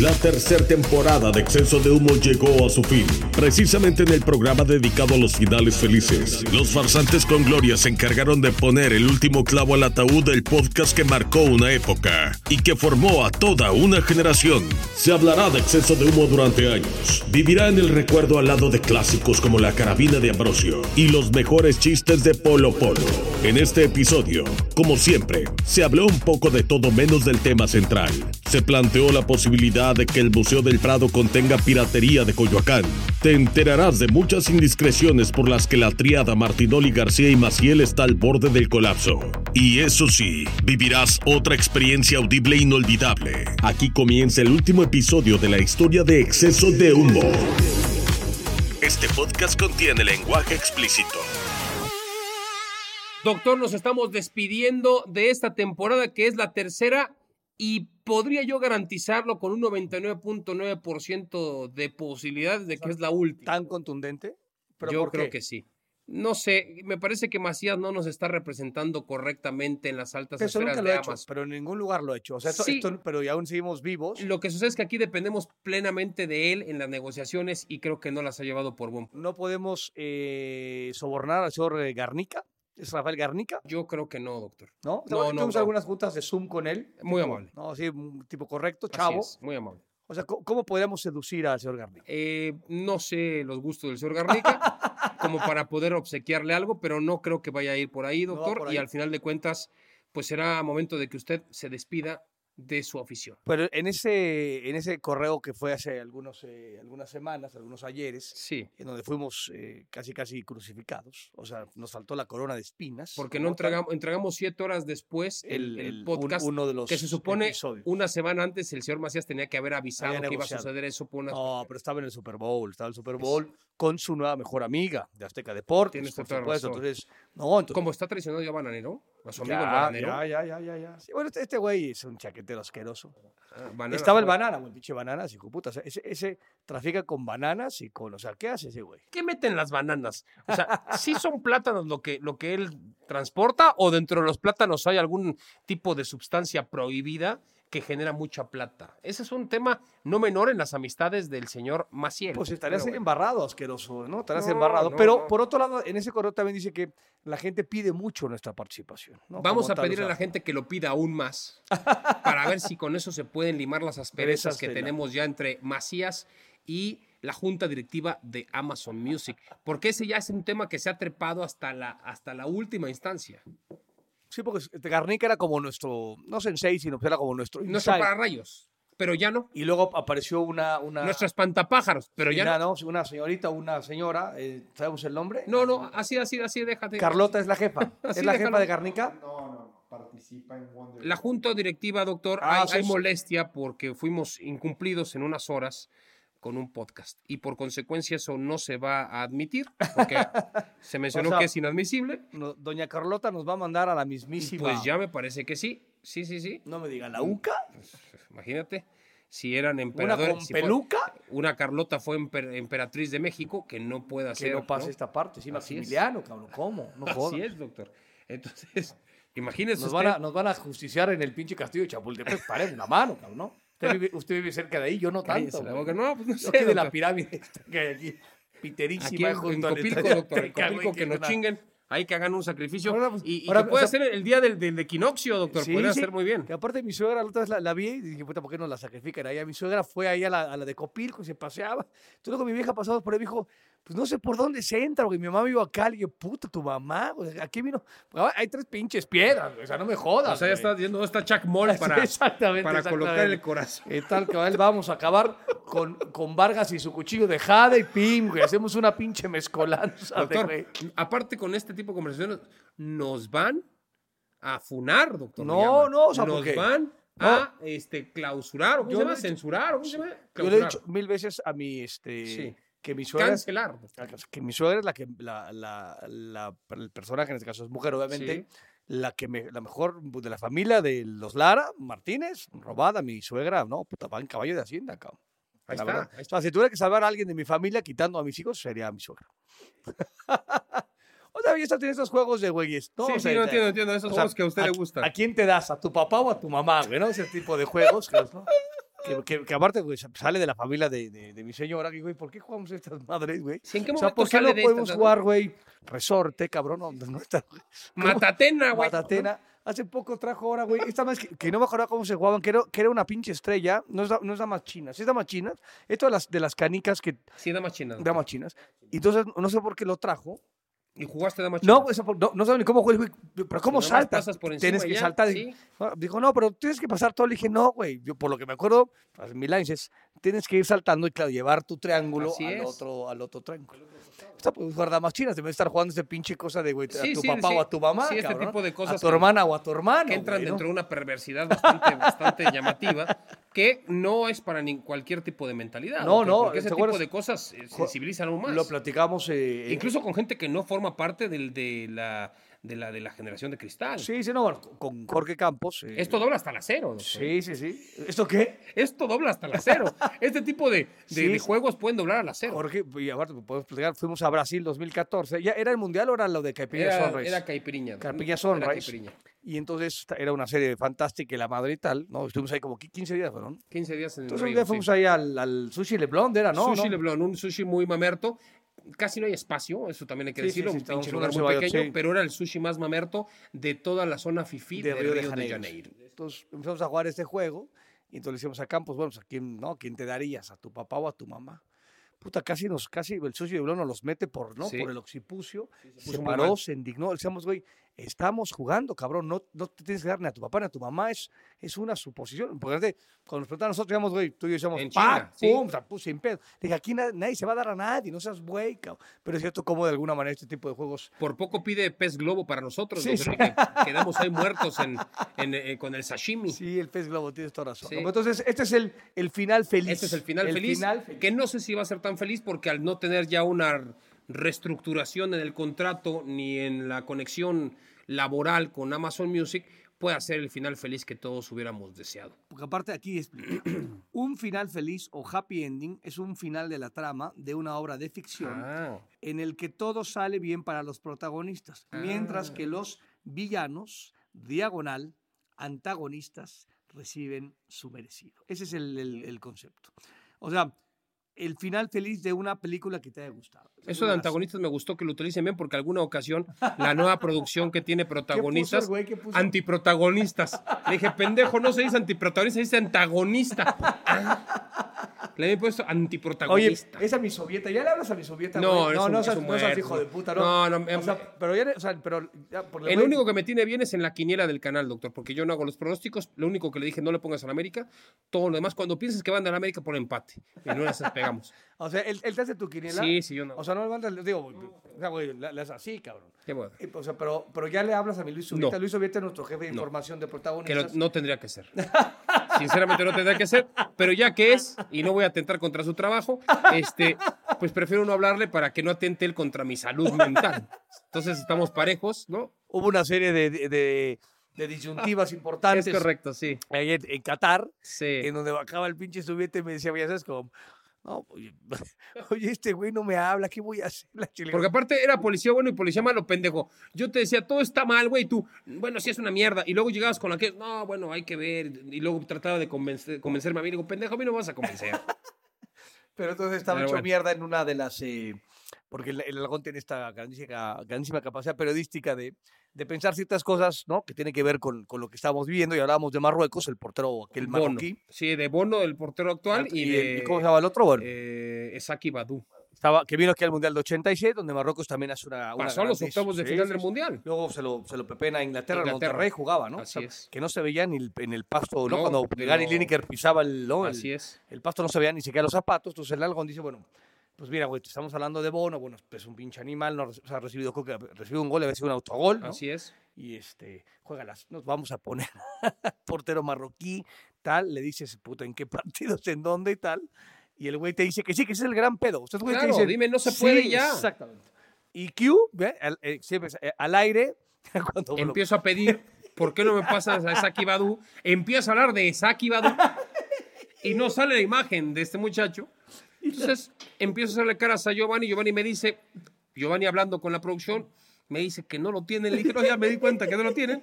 La tercera temporada de Exceso de Humo llegó a su fin. Precisamente en el programa dedicado a los finales felices, los farsantes con gloria se encargaron de poner el último clavo al ataúd del podcast que marcó una época y que formó a toda una generación. Se hablará de Exceso de Humo durante años. Vivirá en el recuerdo al lado de clásicos como La Carabina de Ambrosio y los mejores chistes de Polo Polo. En este episodio, como siempre, se habló un poco de todo menos del tema central. Se planteó la posibilidad de que el Museo del Prado contenga piratería de Coyoacán. Te enterarás de muchas indiscreciones por las que la triada Martinoli, García y Maciel está al borde del colapso. Y eso sí, vivirás otra experiencia audible inolvidable. Aquí comienza el último episodio de la historia de exceso de humo. Este podcast contiene lenguaje explícito. Doctor, nos estamos despidiendo de esta temporada que es la tercera y podría yo garantizarlo con un 99.9% de posibilidades de que es la última. ¿Tan contundente? ¿Pero yo creo qué? que sí. No sé, me parece que Macías no nos está representando correctamente en las altas Eso esferas nunca lo de he hecho, pero en ningún lugar lo he hecho. O sea, esto, Sí. esto- pero y aún seguimos vivos. Lo que sucede es que aquí dependemos plenamente de él en las negociaciones y creo que no las ha llevado por buen. No podemos eh, sobornar al señor eh, Garnica. Es Rafael Garnica, Yo creo que no, doctor. ¿no? No, no, tuvimos no. algunas juntas de Zoom con él. Muy Tipo, amable. No, sí, un tipo correcto, Así chavo. es, muy amable. O sea, ¿cómo, cómo podemos seducir al señor Garnica? Eh, no sé los gustos del señor Garnica como para poder obsequiarle algo, pero no creo que vaya a ir por ahí, doctor. por Y ahí. al final de cuentas, pues será momento de que usted se despida de su afición. Pero en ese, en ese correo que fue hace algunos, eh, algunas semanas, algunos ayeres, Sí, en donde fuimos eh, casi casi crucificados, o sea, nos faltó la corona de espinas. porque no entregamos, entregamos siete horas después el, el, el el- un- podcast. uno de los que se supone episodios. una semana antes el señor Macías tenía que haber avisado Había que iba a suceder eso por una No, pero estaba en el Super Bowl, estaba en el Super Bowl con su nueva mejor amiga de Azteca Deportes, Tienes por supuesto. razón. Entonces, no, entonces, Como está traicionado ya Bananero, ya, ya, ya, ya, ya, ya. Sí, bueno, este, este güey es un chaquetero asqueroso. Ah, Banana Estaba el banana, güey, el pinche banana, hijo puta. O sea, ese, ese trafica con bananas y con, o sea, ¿qué hace ese güey? ¿Qué meten las bananas? O sea, ¿sí son plátanos lo que, lo que él transporta o dentro de los plátanos hay algún tipo de sustancia prohibida que genera mucha plata? Ese es un tema no menor en las amistades del señor Maciel. Pues estarías bueno. embarrado, asqueroso, ¿no? Estarías No, embarrado. no, Pero no. por otro lado, en ese correo también dice que la gente pide mucho nuestra participación. Vamos a pedirle a la gente que lo pida aún más para ver si con eso se pueden limar las asperezas Perezas que tenemos ya entre Macías y la junta directiva de Amazon Music, porque ese ya es un tema que se ha trepado hasta la, hasta la última instancia. Sí, porque este Garnica era como nuestro, no sensei, sino que era como nuestro Nuestro inside. pararrayos, pero ya no. Y luego apareció una... una Nuestro espantapájaros, pero ya una, no. ¿no? Una señorita, una señora, eh, ¿sabemos el nombre? No, no, así, así, así, déjate. Carlota es la jefa. ¿Es la déjalo. jefa de Garnica? No, no, participa en Wonder. La junta directiva, doctor, Ah, hay, hay es- molestia porque fuimos incumplidos en unas horas con un podcast y por consecuencia eso no se va a admitir porque se mencionó O sea, que es inadmisible. No, Doña Carlota nos va a mandar a la mismísima... pues ya me parece que sí, sí, sí, sí. No me diga, ¿la UCA? Imagínate, si eran ¿Una emperadores, con si fue- peluca? una Carlota fue emper- emperatriz de México que no pueda Que ser. no pase ¿no? esta parte. Sí. Maximiliano, cabrón. ¿Cómo? No jodas. Así es, doctor. Entonces, imagínese Nos usted- van, a, nos van a justiciar en el pinche castillo de Chapultepec. Paren una mano, cabrón, ¿no? Usted vive, usted vive cerca de ahí, yo no tanto. la boca. No, pues no sé, de la pirámide que hay aquí, Aquí piterísima, en, en Copilco, doctor, en Copilco, que nos chinguen. Ahí que hagan un sacrificio. Ahora, pues, y y ahora, que puede o sea- ser el día del, del equinoccio, doctor. Sí, Podría sí, ser muy bien. Que aparte mi suegra, la otra vez la, la vi y dije, puta, ¿por qué no la sacrifican ahí? Mi suegra fue ahí a la, a la de Copilco y se paseaba. Entonces luego mi vieja pasaba por ahí y dijo, pues no sé por dónde se entra, güey. Mi mamá vive acá, y yo, puta, tu mamá, güey, aquí vino. Ah, Hay tres pinches piedras, güey, o sea, no me jodas. O sea, ya está ¿dónde está Chuck Moll para, exactamente, para colocar el corazón? Y tal, cabal, vamos a acabar con, con Vargas y su cuchillo de jade y pim, güey. Hacemos una pinche mezcolanza, de, Doctor, güey. aparte con este tipo de conversaciones, nos van a funar, doctor. No, no, o sea, nos porque- van a este, clausurar, ¿o ¿cómo Yo se le llama? dicho- Censurar, ¿o ¿cómo se llama? Yo le he Clausurar. dicho mil veces a mi, este, Sí. Que mi suegra, es- Cancelar. que mi suegra es la que, la, la, la- el personaje, en este caso es mujer, obviamente, Sí. la que me, la mejor de la familia de los Lara, Martínez, robada, mi suegra, no, puta, va en caballo de Hacienda, cabrón. Ahí La está, ahí O sea, si tuviera que salvar a alguien de mi familia quitando a mis hijos, sería mi suegra. o sea, ya está teniendo estos juegos de güeyes. ¿no? Sí, O sí, sea, no te- entiendo, entiendo. Esos o sea, juegos que a usted le ¿a- gustan. ¿A quién te das? ¿A tu papá o a tu mamá, güey? ¿no? Ese tipo de juegos. que, ¿no? Que, que- que aparte, güey, sale de la familia de, de, de mi señora. Y, güey, ¿por qué jugamos estas madres, güey? Sí, ¿En qué O sea, ¿por qué no de podemos jugar, güey? Resorte, cabrón. No, no está, güey. Matatena, güey. Matatena. Hace poco trajo ahora, güey, esta más que, que no me acuerdo cómo se jugaban, que era, que era una pinche estrella, no es, no es damas chinas, es damas chinas, esto de las, de las canicas que, Sí, damas chinas. damas chinas, y entonces no sé por qué lo trajo, ¿Y jugaste damas chinas? no, eso no, no sabe ni cómo güey, pero cómo saltas, pasas por encima tienes que ya, saltar, sí. No, Dijo, no, pero tienes que pasar todo. Le dije, no, güey. Yo, por lo que me acuerdo, pues, mil años, tienes que ir saltando y, claro, llevar tu triángulo Así al es. otro, al otro triángulo. Esta pues jugar damas chinas, debes estar jugando ese pinche cosa de, güey, a Sí, tu sí, papá o a tu mamá. Sí, este cabrón, tipo de cosas A tu hermana o a tu hermano. que entran güey, ¿no? dentro de una perversidad bastante, bastante llamativa, que no es para ni cualquier tipo de mentalidad. No, no, Porque ese ¿te tipo de cosas sensibilizan aún más. Lo platicamos. eh, Incluso con gente que no forma parte del- de, la, de, la, de la generación de cristal. Sí, sí, no, bueno, con Jorge Campos. eh, Esto dobla hasta el acero. doctor. Sí, sí, sí. ¿Esto qué? Esto dobla hasta el acero. este tipo de, de- Sí. de juegos pueden doblar al acero. Jorge, y aparte, podemos platicar, fuimos a Brasil 2014. ¿Ya era el mundial o era lo de Caipiriña Era, Sunrise? era caipiriña. Carpiña Era Sunrise. caipiriña. Y entonces era una serie fantástica, La Madre y tal, ¿no? Estuvimos ahí como qui- 15 días, ¿no? 15 días en el Entonces un día sí. fuimos ahí al, al Sushi Le Blonde, ¿era, no? sushi ¿no? Leblon, un sushi muy mamerto. Casi no hay espacio, eso también hay que Sí, decirlo, sí, un pinche lugar muy pequeño, sí. pero era el sushi más mamerto de toda la zona fifí de, Río, de Janeiro. Entonces empezamos a jugar este juego y entonces le decíamos a Campos, bueno, pues, ¿a quién, no? ¿quién te darías? ¿A tu papá o a tu mamá? Puta, casi nos, casi el Sushi de Blonde nos los mete por, ¿no? Sí. Por el occipucio. se paró, mal. se indignó. Le decíamos, güey, estamos jugando, cabrón. No, no te tienes que dar ni a tu papá ni a tu mamá. Es, es una suposición. Porque cuando nos preguntaban nosotros, digamos, güey, tú y yo decíamos, En ¡pam! Sí. ¡pum! Sin pedo. Dije, aquí na- nadie se va a dar a nadie, no seas güey, cabrón. Pero es cierto como de alguna manera este tipo de juegos Por poco pide pez globo para nosotros, Sí, doctor, que quedamos ahí muertos en, en, eh, con el sashimi. Sí, el pez globo, tienes toda razón. Sí. ¿no? Entonces, este es el, el final feliz. Este es el final feliz, final feliz. que no sé si va a ser tan feliz porque al no tener ya una reestructuración en el contrato ni en la conexión laboral con Amazon Music, puede ser el final feliz que todos hubiéramos deseado. Porque aparte aquí explica, un final feliz o happy ending es un final de la trama de una obra de ficción Ah, en el que todo sale bien para los protagonistas, mientras Ah. que los villanos, diagonal, antagonistas, reciben su merecido. Ese es el, el- el concepto. O sea, el final feliz de una película que te haya gustado. Eso de antagonistas me gustó que lo utilicen bien porque alguna ocasión la nueva producción que tiene protagonistas, güey? ¿Qué puso? antiprotagonistas. Le dije, pendejo, no se dice antiprotagonista, se dice antagonista. Le había puesto Oye, antiprotagonista. esa mi sovieta, ¿ya le hablas a mi sovieta? No, no, no, es seas, no seas hijo de puta, ¿no? No, no, O sea, pero ya, o sea, pero ya, por El único que me tiene bien es en la quiniela del canal, doctor, porque yo no hago los pronósticos. Lo único que le dije, no le pongas a la América. Todo lo demás, cuando pienses que van a la América, por empate. Y no las pegamos. O sea, él, él te hace tu quiniela. Sí, sí, yo no. O sea, no le mandas, digo, güey, o sea, güey, le, le haces así, cabrón. Qué bueno. O sea, pero, pero ya le hablas a mi Luis Subieta. No. Luis Subieta es nuestro jefe de No. información de Que protagonistas. lo- no tendría que ser. Sinceramente no tendría que ser, pero ya que es, y no voy a atentar contra su trabajo, este, pues prefiero no hablarle para que no atente él contra mi salud mental. Entonces estamos parejos, ¿no? Hubo una serie de, de, de- de disyuntivas importantes. Es correcto, sí. en, en Qatar, Sí. en donde bajaba el pinche Subieta y me decía, ya sabes, como, no, oye, oye, este güey no me habla, ¿qué voy a hacer? La Porque aparte era policía bueno y policía malo, pendejo. Yo te decía, todo está mal, güey, y tú, bueno, sí es una mierda. Y luego llegabas con la que, no, bueno, hay que ver. Y luego trataba de convencer- convencerme a mí. Digo, pendejo, a mí no me vas a convencer. Pero entonces estaba Pero hecho bueno. mierda en una de las. eh, porque el, el Algón tiene esta grandísima, grandísima capacidad periodística de, de pensar ciertas cosas, ¿no? Que tienen que ver con, con lo que estábamos viviendo. Y hablábamos de Marruecos, el portero, aquel Bono. marroquí. Sí, de Bono, el portero actual, y, el- de... ¿y ¿Cómo se llama el otro? Bueno, eh, Esaki. Estaba, que vino aquí al Mundial de 86, donde Marruecos también hace una. una Pasó a los octavos de final sí, del. Mundial. Luego se lo, se lo pepena a Inglaterra, Inglaterra. Monterrey jugaba, ¿no? Así O sea, es. Que no se veía ni el- en el pasto, ¿no? No, Cuando Gary no. Lineker pisaba el, ¿no? el, Así es. el pasto no se veía ni siquiera los zapatos. Entonces el Algon dice, bueno, pues mira, güey, estamos hablando de Bono, bueno, es un pinche animal, no, o sea, ha recibido, creo que recibido un gol, ha sido un autogol, ¿no? Así es. y este, juega las, nos vamos a poner portero marroquí, tal, le dices, puta, ¿en qué partidos, en dónde y tal? Y el güey te dice que sí, que ese es el gran pedo. Usted güey te Claro, dice, dime, no se puede "Sí, ya". Exactamente. Y Q, ve, al, eh, siempre es, eh, al aire, cuando Empiezo a pedir, ¿por qué no me pasas a Saki Badu? Empiezo a hablar de Saki Badu y no sale la imagen de este muchacho. Entonces empiezo a hacerle caras a Giovanni. Giovanni me dice, Giovanni hablando con la producción, me dice que no lo tienen. Le dije, no, ya me di cuenta que no lo tienen.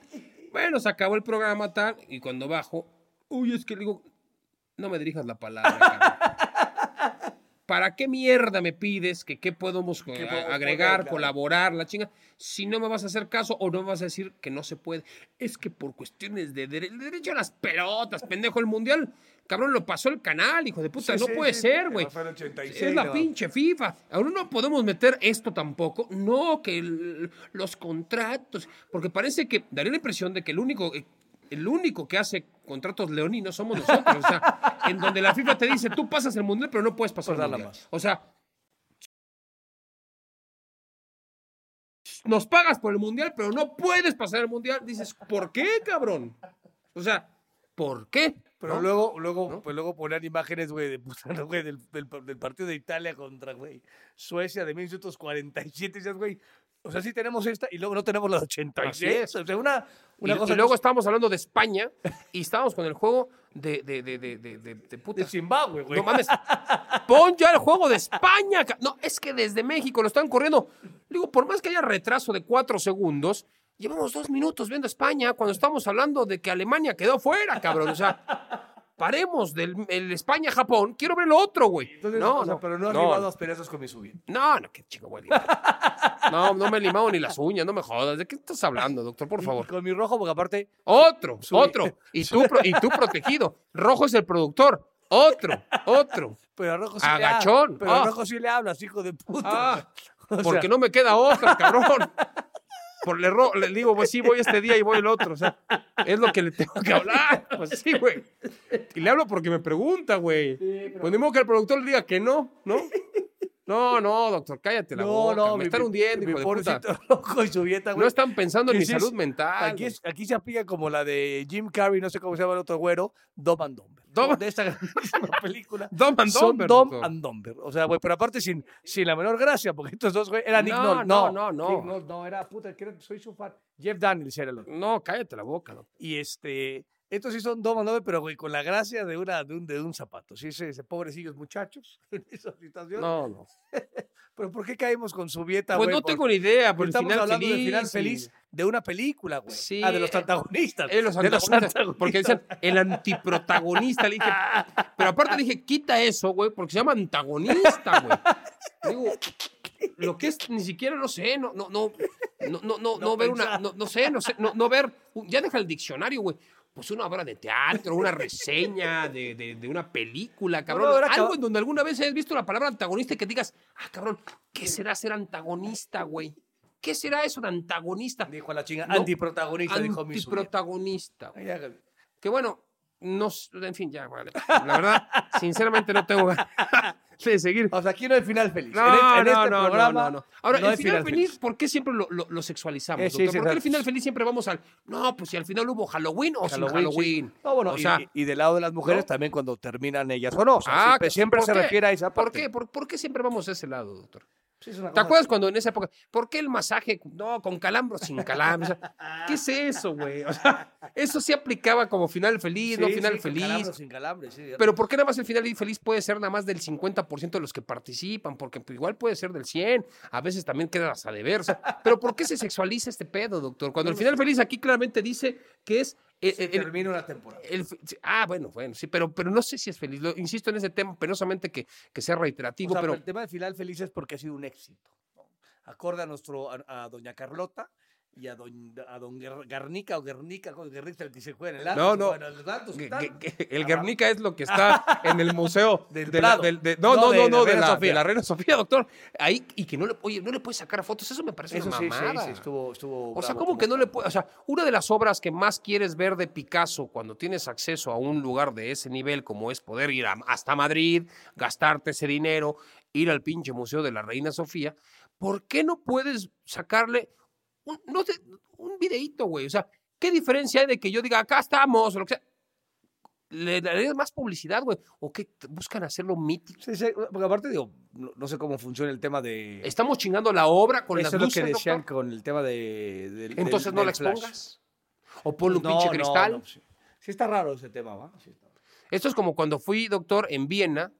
Bueno, se acabó el programa tal. Y cuando bajo, uy, es que le digo, no me dirijas la palabra. cabrón. ¿Para qué mierda me pides que qué podemos podemos agregar, claro? colaborar, la chinga? Si no me vas a hacer caso o no me vas a decir que no se puede. Es que por cuestiones de dere- derecho a las pelotas, pendejo, el mundial, cabrón, lo pasó el canal, hijo de puta. Sí, no sí, puede sí, ser, güey. no fue el 86, Es la no. pinche FIFA. Aún no podemos meter esto tampoco. No, que el- los contratos. Porque parece que daría la impresión de que el único, eh, el único que hace contratos leoninos somos nosotros. O sea, en donde la FIFA te dice, tú pasas el mundial, pero no puedes pasar Pues el mundial. más. O sea, nos pagas por el mundial, pero no puedes pasar el mundial. Dices, ¿por qué, cabrón? O sea, ¿por qué? Pero ¿No? luego, luego, pues luego poner imágenes, güey, de puta, ¿no, güey, del, del, del partido de Italia contra, güey, Suecia de 1947. Y dices, güey, o sea, sí tenemos esta y luego no tenemos la de 86. Así es. O sea, una, una y, cosa y luego que estábamos hablando de España y estábamos con el juego de, de, de, de, de, de- puta. de Zimbabue, güey. No mames. Pon ya el juego de España. No, es que desde México lo están corriendo. Digo, por más que haya retraso de cuatro segundos, llevamos dos minutos viendo España cuando estamos hablando de que Alemania quedó fuera, cabrón. O sea, paremos del el España-Japón. Quiero ver lo otro, güey. Entonces, no, o sea, no, pero no has no, limado no. asperezas con mi subida. No, no, qué chico, güey. No, no me he limado ni las uñas, no me jodas. ¿De qué estás hablando, doctor? Por favor. Con mi rojo, porque aparte, Otro, Sube. otro. Y tú, y tú protegido. Rojo es el productor. Otro, otro. pero a rojo sí Agachón. le Pero Ah. a rojo sí le hablas, hijo de puta. Ah, O sea, porque no me queda otra, cabrón. Por le, ro- le digo, pues sí, voy este día y voy el otro. O sea, es lo que le tengo que hablar. Pues sí, güey. Y le hablo porque me pregunta, güey. Pues ni modo que el productor le diga que no, ¿no? No, no, doctor, cállate la No, boca. no, me mi- están hundiendo, mi hijo de puta. rojo y su dieta, güey. No están pensando en mi sí salud mental. Aquí, es- aquí se aplica como la de Jim Carrey, no sé cómo se llama el otro güero, Dom and Dumber. Dom- De esta película. Dumb and Son Dumber, Dom doctor. and Dumber. O sea, güey, pero aparte sin, sin la menor gracia, porque estos dos, güey, eran Nick No, no, no, no. Nick Nolte no, era puta, que era- soy su fan. Jeff Daniels era el otro. No, cállate la boca, doctor. Y este, estos sí son Dom and Dumber, pero güey, con la gracia de, una, de, un, de un zapato. Sí, ese, ese pobrecillos muchachos en esa situación. No, no. Pero ¿por qué caemos con su dieta, Pues güey? no tengo ni idea, por el Estamos final hablando feliz. del final y- feliz de una película, güey. Sí, Ah, de los eh, antagonistas. Eh, los de los antagonistas, Porque decían el antiprotagonista. Le dije, pero aparte dije, quita eso, güey, porque se llama antagonista, güey. Digo, lo que es ni siquiera, no sé, no, no, no, no, no, no, no ver una, no, no sé, no sé, no, no ver, ya deja el diccionario, güey. Pues una obra de teatro, una reseña de, de, de una película, cabrón. Algo cab- en donde alguna vez hayas visto la palabra antagonista y que digas, ah, cabrón, ¿qué será ser antagonista, güey? ¿Qué será eso de antagonista? Dijo a la chinga, No, antiprotagonista, dijo mi. Antiprotagonista. Que bueno, no, en fin, ya, vale. La verdad, sinceramente no tengo ganas de seguir. O sea, aquí no hay final feliz. No, en este, en no, este no, programa no, no, no. Ahora, no el final feliz, ¿por qué siempre lo, lo- lo sexualizamos? Eh, sí, ¿Por qué el exacto. final feliz siempre vamos al, no, pues si al final hubo Halloween o sin sí. Halloween? No, bueno, o y- sea, y, y del lado de las mujeres también cuando terminan ellas o no. O sea, ah, siempre, que- siempre ¿por se refiere a esa parte. ¿Por qué? ¿Por, por qué siempre vamos a ese lado, doctor? Sí, ¿Te acuerdas cuando en esa época, por qué el masaje, no, con calambro, sin calambro? O sea, ¿Qué es eso, güey? O sea, eso sí aplicaba como final feliz, no final sí, con feliz. sin calambre. Pero ¿por qué nada más el final feliz puede ser nada más del 50% de los que participan? Porque pues, igual puede ser del 100, a veces también quedas a deber. o sea, pero ¿por qué se sexualiza este pedo, doctor? Cuando el final feliz aquí claramente dice que es... eh, Se eh, el- termina una temporada. el ah, bueno, bueno, sí, pero, pero no sé si es feliz. Lo- insisto en ese tema, penosamente que, que sea O reiterativo, sea, pero el tema del final feliz es porque ha sido un éxito. ¿no? Acorde a, nuestro, a, a doña Carlota, y a don, a don Garnica o Guernica, Guernica el que se juega en el No, Atlas, no. bueno, el que- que el Guernica es lo que está en el museo Del de la- del- de- no, No, no, de no, la no, de Reina la, Sofía. de la Reina Sofía, doctor. Ahí, y que no le, oye, no le puedes sacar fotos. Eso me parece Eso una sí, sí, mamada. sí, estuvo, estuvo O sea, ¿cómo que no le puede? O sea, una de las obras que más quieres ver de Picasso cuando tienes acceso a un lugar de ese nivel, como es poder ir a- hasta Madrid, gastarte ese dinero, ir al pinche Museo de la Reina Sofía, ¿por qué no puedes sacarle un, no sé, un videíto, güey? O sea, ¿qué diferencia hay de que yo diga, acá estamos, o lo que sea? Le darías más publicidad, güey. ¿O qué? ¿Buscan hacerlo mítico? Sí, sí, porque aparte digo, no, no sé cómo funciona el tema de... Estamos chingando la obra con Eso las es lo que decían doctor? con el tema de... del- Entonces del- no del la flash. expongas. O ponle un No, pinche cristal. no, sí. Sí está raro ese tema, ¿va? Está. Esto es como cuando fui doctor en Viena,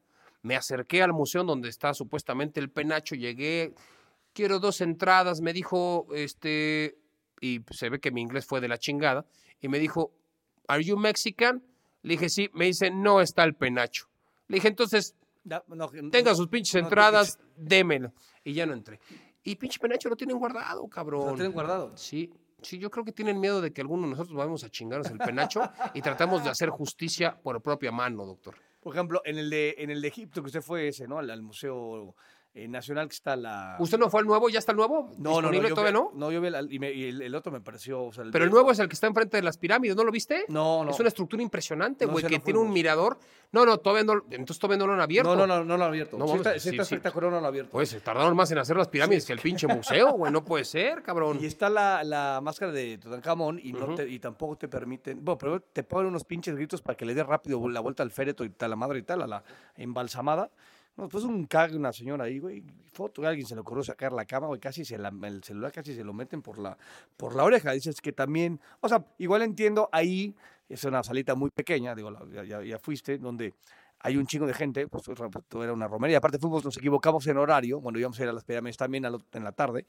me acerqué al museo donde está supuestamente el penacho, llegué, quiero dos entradas, me dijo, este, y se ve que mi inglés fue de la chingada, y me dijo, ¿Are you Mexican? Le dije, sí, me dice, no está el penacho. Le dije, entonces, no, tenga sus pinches no entradas, démelo. Y ya no entré. Y pinche penacho lo tienen guardado, ¿Lo cabrón. tienen guardado? Sí, sí, yo creo que tienen miedo de que alguno de nosotros vayamos a chingarnos el penacho y tratamos de hacer justicia por propia mano, doctor. Por ejemplo, en el de, en el de Egipto, que usted fue ese, ¿no? Al, al Museo eh, Nacional que está la... ¿Usted no fue al nuevo? ¿Ya está el nuevo? No, no, no. ¿Disponible yo todavía vi- no? No, yo vi el, y, me- y el, el otro me pareció... o sea, Pero el nuevo es el que está enfrente de las pirámides, ¿no lo viste? No, no. Es una estructura impresionante, No, güey, ese que no tiene un mirador. No, no, todavía no, entonces todavía no lo han abierto. No, no, no, no lo han abierto. No, sí vamos, está, sí, sí está sí. espectacular, no lo han abierto. Pues se tardaron más en hacer las pirámides que el pinche museo, güey, no puede ser, cabrón. Y está la, la máscara de Tutankamón y, no Ujú. te- y tampoco te permiten. Bueno, pero te ponen unos pinches gritos para que le dé rápido la vuelta al féretro y tal, la madre y tal, a la embalsamada. No, pues un cague una señora ahí, güey. Foto, alguien se le ocurrió sacar la cama, güey. Casi se la, el celular casi se lo meten por la, por la oreja. Dices que también. O sea, igual entiendo ahí, es una salita muy pequeña, digo, ya, ya- fuiste, donde hay un chingo de gente, pues todo era una romería. Aparte fuimos, nos equivocamos en horario, bueno, íbamos a ir a las pirámides también en la tarde.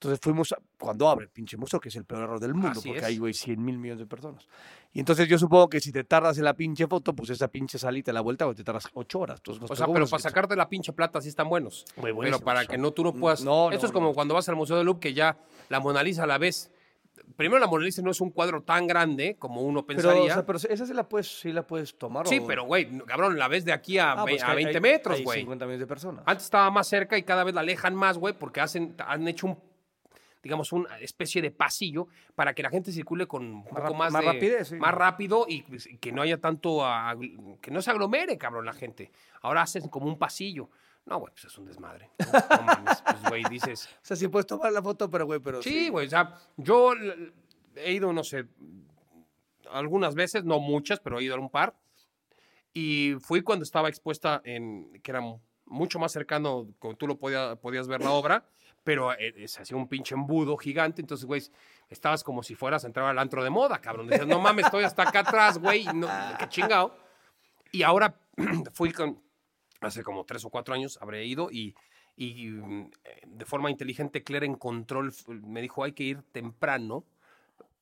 Entonces fuimos a- cuando abre el pinche museo, que es el peor error del mundo, Así porque es. hay, güey, 100 mil millones de personas. Y entonces yo supongo que si te tardas en la pinche foto, pues esa pinche salita, la vuelta, güey, te tardas 8 horas. Entonces, O sea, pero para sacarte la pinche plata sí están buenos. Muy Pero para que no tú no puedas. No, Esto no, es como no. cuando vas al Museo de Louvre que ya la Mona Lisa a la vez. Primero, la Mona Lisa no es un cuadro tan grande como uno Pero, o pensaría. sea, pero esa sí la puedes, sí la puedes tomar. sí, o- pero güey, cabrón, la ves de aquí a, Ah, ve- pues a que hay- 20 hay- metros, güey. 50 millones de personas. Antes estaba más cerca y cada vez la alejan más, güey, porque hacen, han hecho un, digamos, una especie de pasillo para que la gente circule con un poco rap- más, más de- rapidez, sí. más rápido y pues, que no haya tanto, agl- que no se aglomere, cabrón, la gente. Ahora hacen como un pasillo. No, güey, pues es un desmadre. No, No mames, pues, güey, dices, O sea, sí puedes tomar la foto, pero, güey, pero sí, güey, o sea, yo he ido, no sé, algunas veces, no muchas, pero he ido a un par. Y fui cuando estaba expuesta en, que era mucho más cercano, como tú lo podía- podías ver la obra, pero eh, se hacía un pinche embudo gigante, entonces, güey, estabas como si fueras a entrar al antro de moda, cabrón. Decías, no mames, estoy hasta acá atrás, güey, no, qué chingado. Y ahora fui con, hace como tres o cuatro años, habré ido y, y mm, eh, de forma inteligente Claire encontró, el f- me dijo, hay que ir temprano,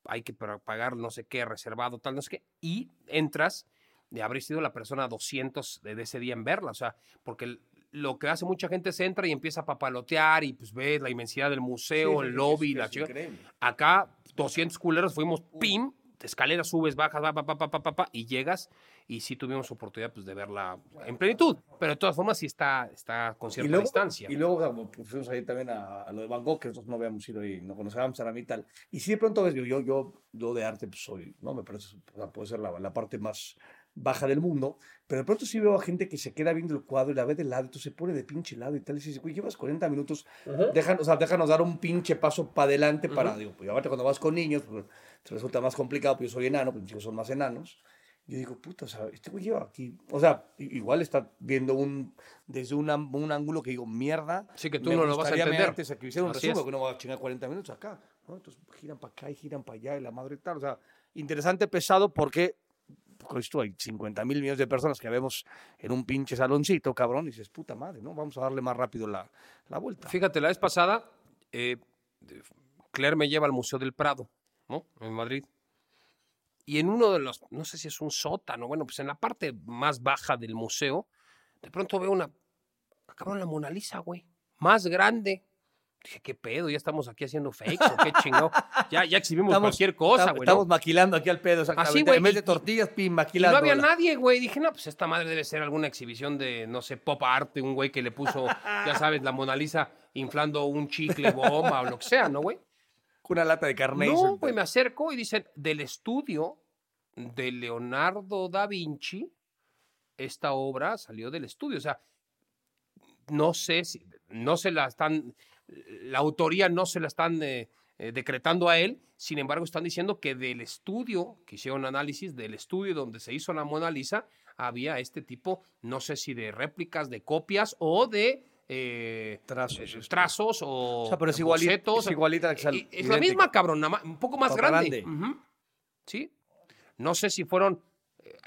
hay que pa- pagar no sé qué, reservado, tal, no sé qué, y entras, de haber sido la persona 200 de, ese día en verla, o sea, porque lo que hace mucha gente es entra y empieza a papalotear y pues ves la inmensidad del museo, el lobby, la chica. Acá 200 culeros fuimos, pim, de escalera subes, bajas, va, pa, pa, pa, pa, pa, pa, y llegas y sí tuvimos oportunidad pues de verla en plenitud, pero de todas formas sí está, está con cierta y luego, distancia. Y luego pues, fuimos ahí también a, a lo de Van Gogh, que nosotros no habíamos ido y no conocíamos a y tal. Y sí de pronto ves, yo, yo, yo, yo de arte pues soy, ¿no? Me parece, o sea, puede ser la, la parte más baja del mundo, pero de pronto sí veo a gente que se queda viendo el cuadro y la ve de lado, entonces se pone de pinche lado y tal, y dices, güey, llevas 40 minutos, dejan, o sea, déjanos dar un pinche paso para adelante para, digo, pues aparte cuando vas con niños, pues te resulta más complicado, pues yo soy enano, pues mis hijos son más enanos, yo digo, puta, o sea, este güey lleva aquí, o sea, igual está viendo un, desde un, un ángulo que digo, mierda. Sí, que tú no lo vas a entender. Antes a que hiciera un Así resumen, es. que no va a chingar 40 minutos acá, ¿no? Entonces giran para acá y giran para allá y la madre tal, o sea, interesante, pesado, porque esto hay 50 mil millones de personas que vemos en un pinche saloncito, cabrón, y dices, puta madre, ¿no? Vamos a darle más rápido la, la vuelta. Fíjate, la vez pasada, eh, Claire me lleva al Museo del Prado, ¿no? En Madrid. Y en uno de los, no sé si es un sótano, bueno, pues en la parte más baja del museo, de pronto veo una, cabrón, la Mona Lisa, güey, más grande. Dije, ¿qué pedo? ¿Ya estamos aquí haciendo fakes o qué chingado? Ya, ya exhibimos Estamos- cualquier cosa, Estamos- güey. ¿no? Estamos maquilando aquí al pedo, exactamente. güey, En vez de tortillas, pin, Y no maquilando. había nadie, güey. Dije, no, pues esta madre debe ser alguna exhibición de, no sé, pop art, un güey que le puso, ya sabes, la Mona Lisa inflando un chicle bomba o lo que sea, ¿no, güey? Una lata de carne. No, güey, me acerco y dicen, del estudio de Leonardo da Vinci, esta obra salió del estudio. O sea, no sé si, no se la están, la autoría no se la están eh, eh, decretando a él, sin embargo están diciendo que del estudio, que hicieron análisis, del estudio donde se hizo la Mona Lisa, había este tipo, no sé si de réplicas, de copias o de... eh, Trazos, este. trazos o, O sea, pero es igualita- bocetos. es igualita la misma, cabrón, un poco más grande. Sí. No sé si fueron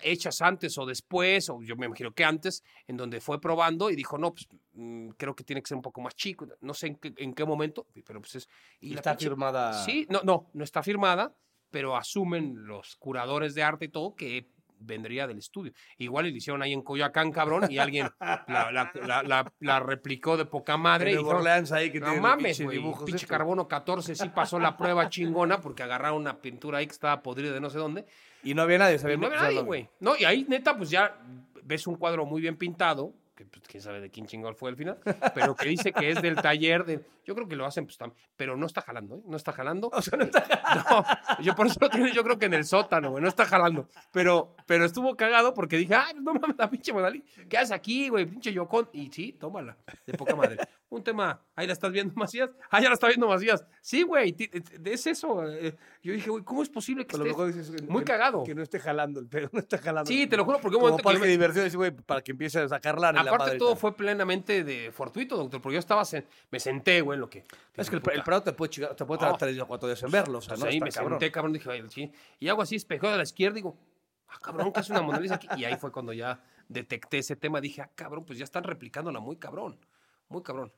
hechas antes o después, o yo me imagino que antes, en donde fue probando y dijo, no, pues mm, creo que tiene que ser un poco más chico. No sé en qué, en qué momento, pero pues es. Y la está pinche- firmada. Sí, no, no, no está firmada, pero asumen los curadores de arte y todo que vendría del estudio. Igual y le hicieron ahí en Coyoacán, cabrón, y alguien la, la- la- la- replicó de poca madre. En y Orleans ahí que no tiene mames, güey. Pinche carbono 14 sí pasó la prueba chingona porque agarraron una pintura ahí que estaba podrida de no sé dónde. Y no había nadie. Y sabía no había nadie, güey. No, y ahí neta, pues ya ves un cuadro muy bien pintado, que pues, quién sabe de quién chingón fue al final, pero que dice que es del taller de. Yo creo que lo hacen, pues pero no está jalando, ¿eh? No está jalando. O sea, no está- No, yo por eso lo tiene, yo creo que en el sótano, güey, no está jalando. Pero, pero estuvo cagado porque dije, ay, no mames, la pinche Monali, ¿qué haces aquí, güey? Pinche Yocón. Y sí, tómala, de poca madre. Un tema, ahí la estás viendo, Macías. Ah, ya la está viendo Macías. Sí, güey, es eso. Yo dije, güey, ¿cómo es posible que A lo estés mejor dices que- muy que- cagado? Que no esté jalando el pedo, no está jalando. Sí, te lo juro, porque un Como momento que parque de diversiones, güey, para que empiece a sacar lana. la Aparte todo fue plenamente de fortuito, doctor, porque yo estaba, sen- me senté, güey, en lo que... Es que el, el Prado te puede, chingar- te puede Oh. tres o cuatro días en verlo. O sea, Pues no ahí está me cabrón. senté, cabrón, dije, "Ay, sí". y hago así, espejeo de la izquierda, digo, ah, cabrón, ¿qué es una Mona Lisa aquí? Y ahí fue cuando ya detecté ese tema, dije, ah, cabrón, pues ya están replicándola muy cabrón, muy cabrón.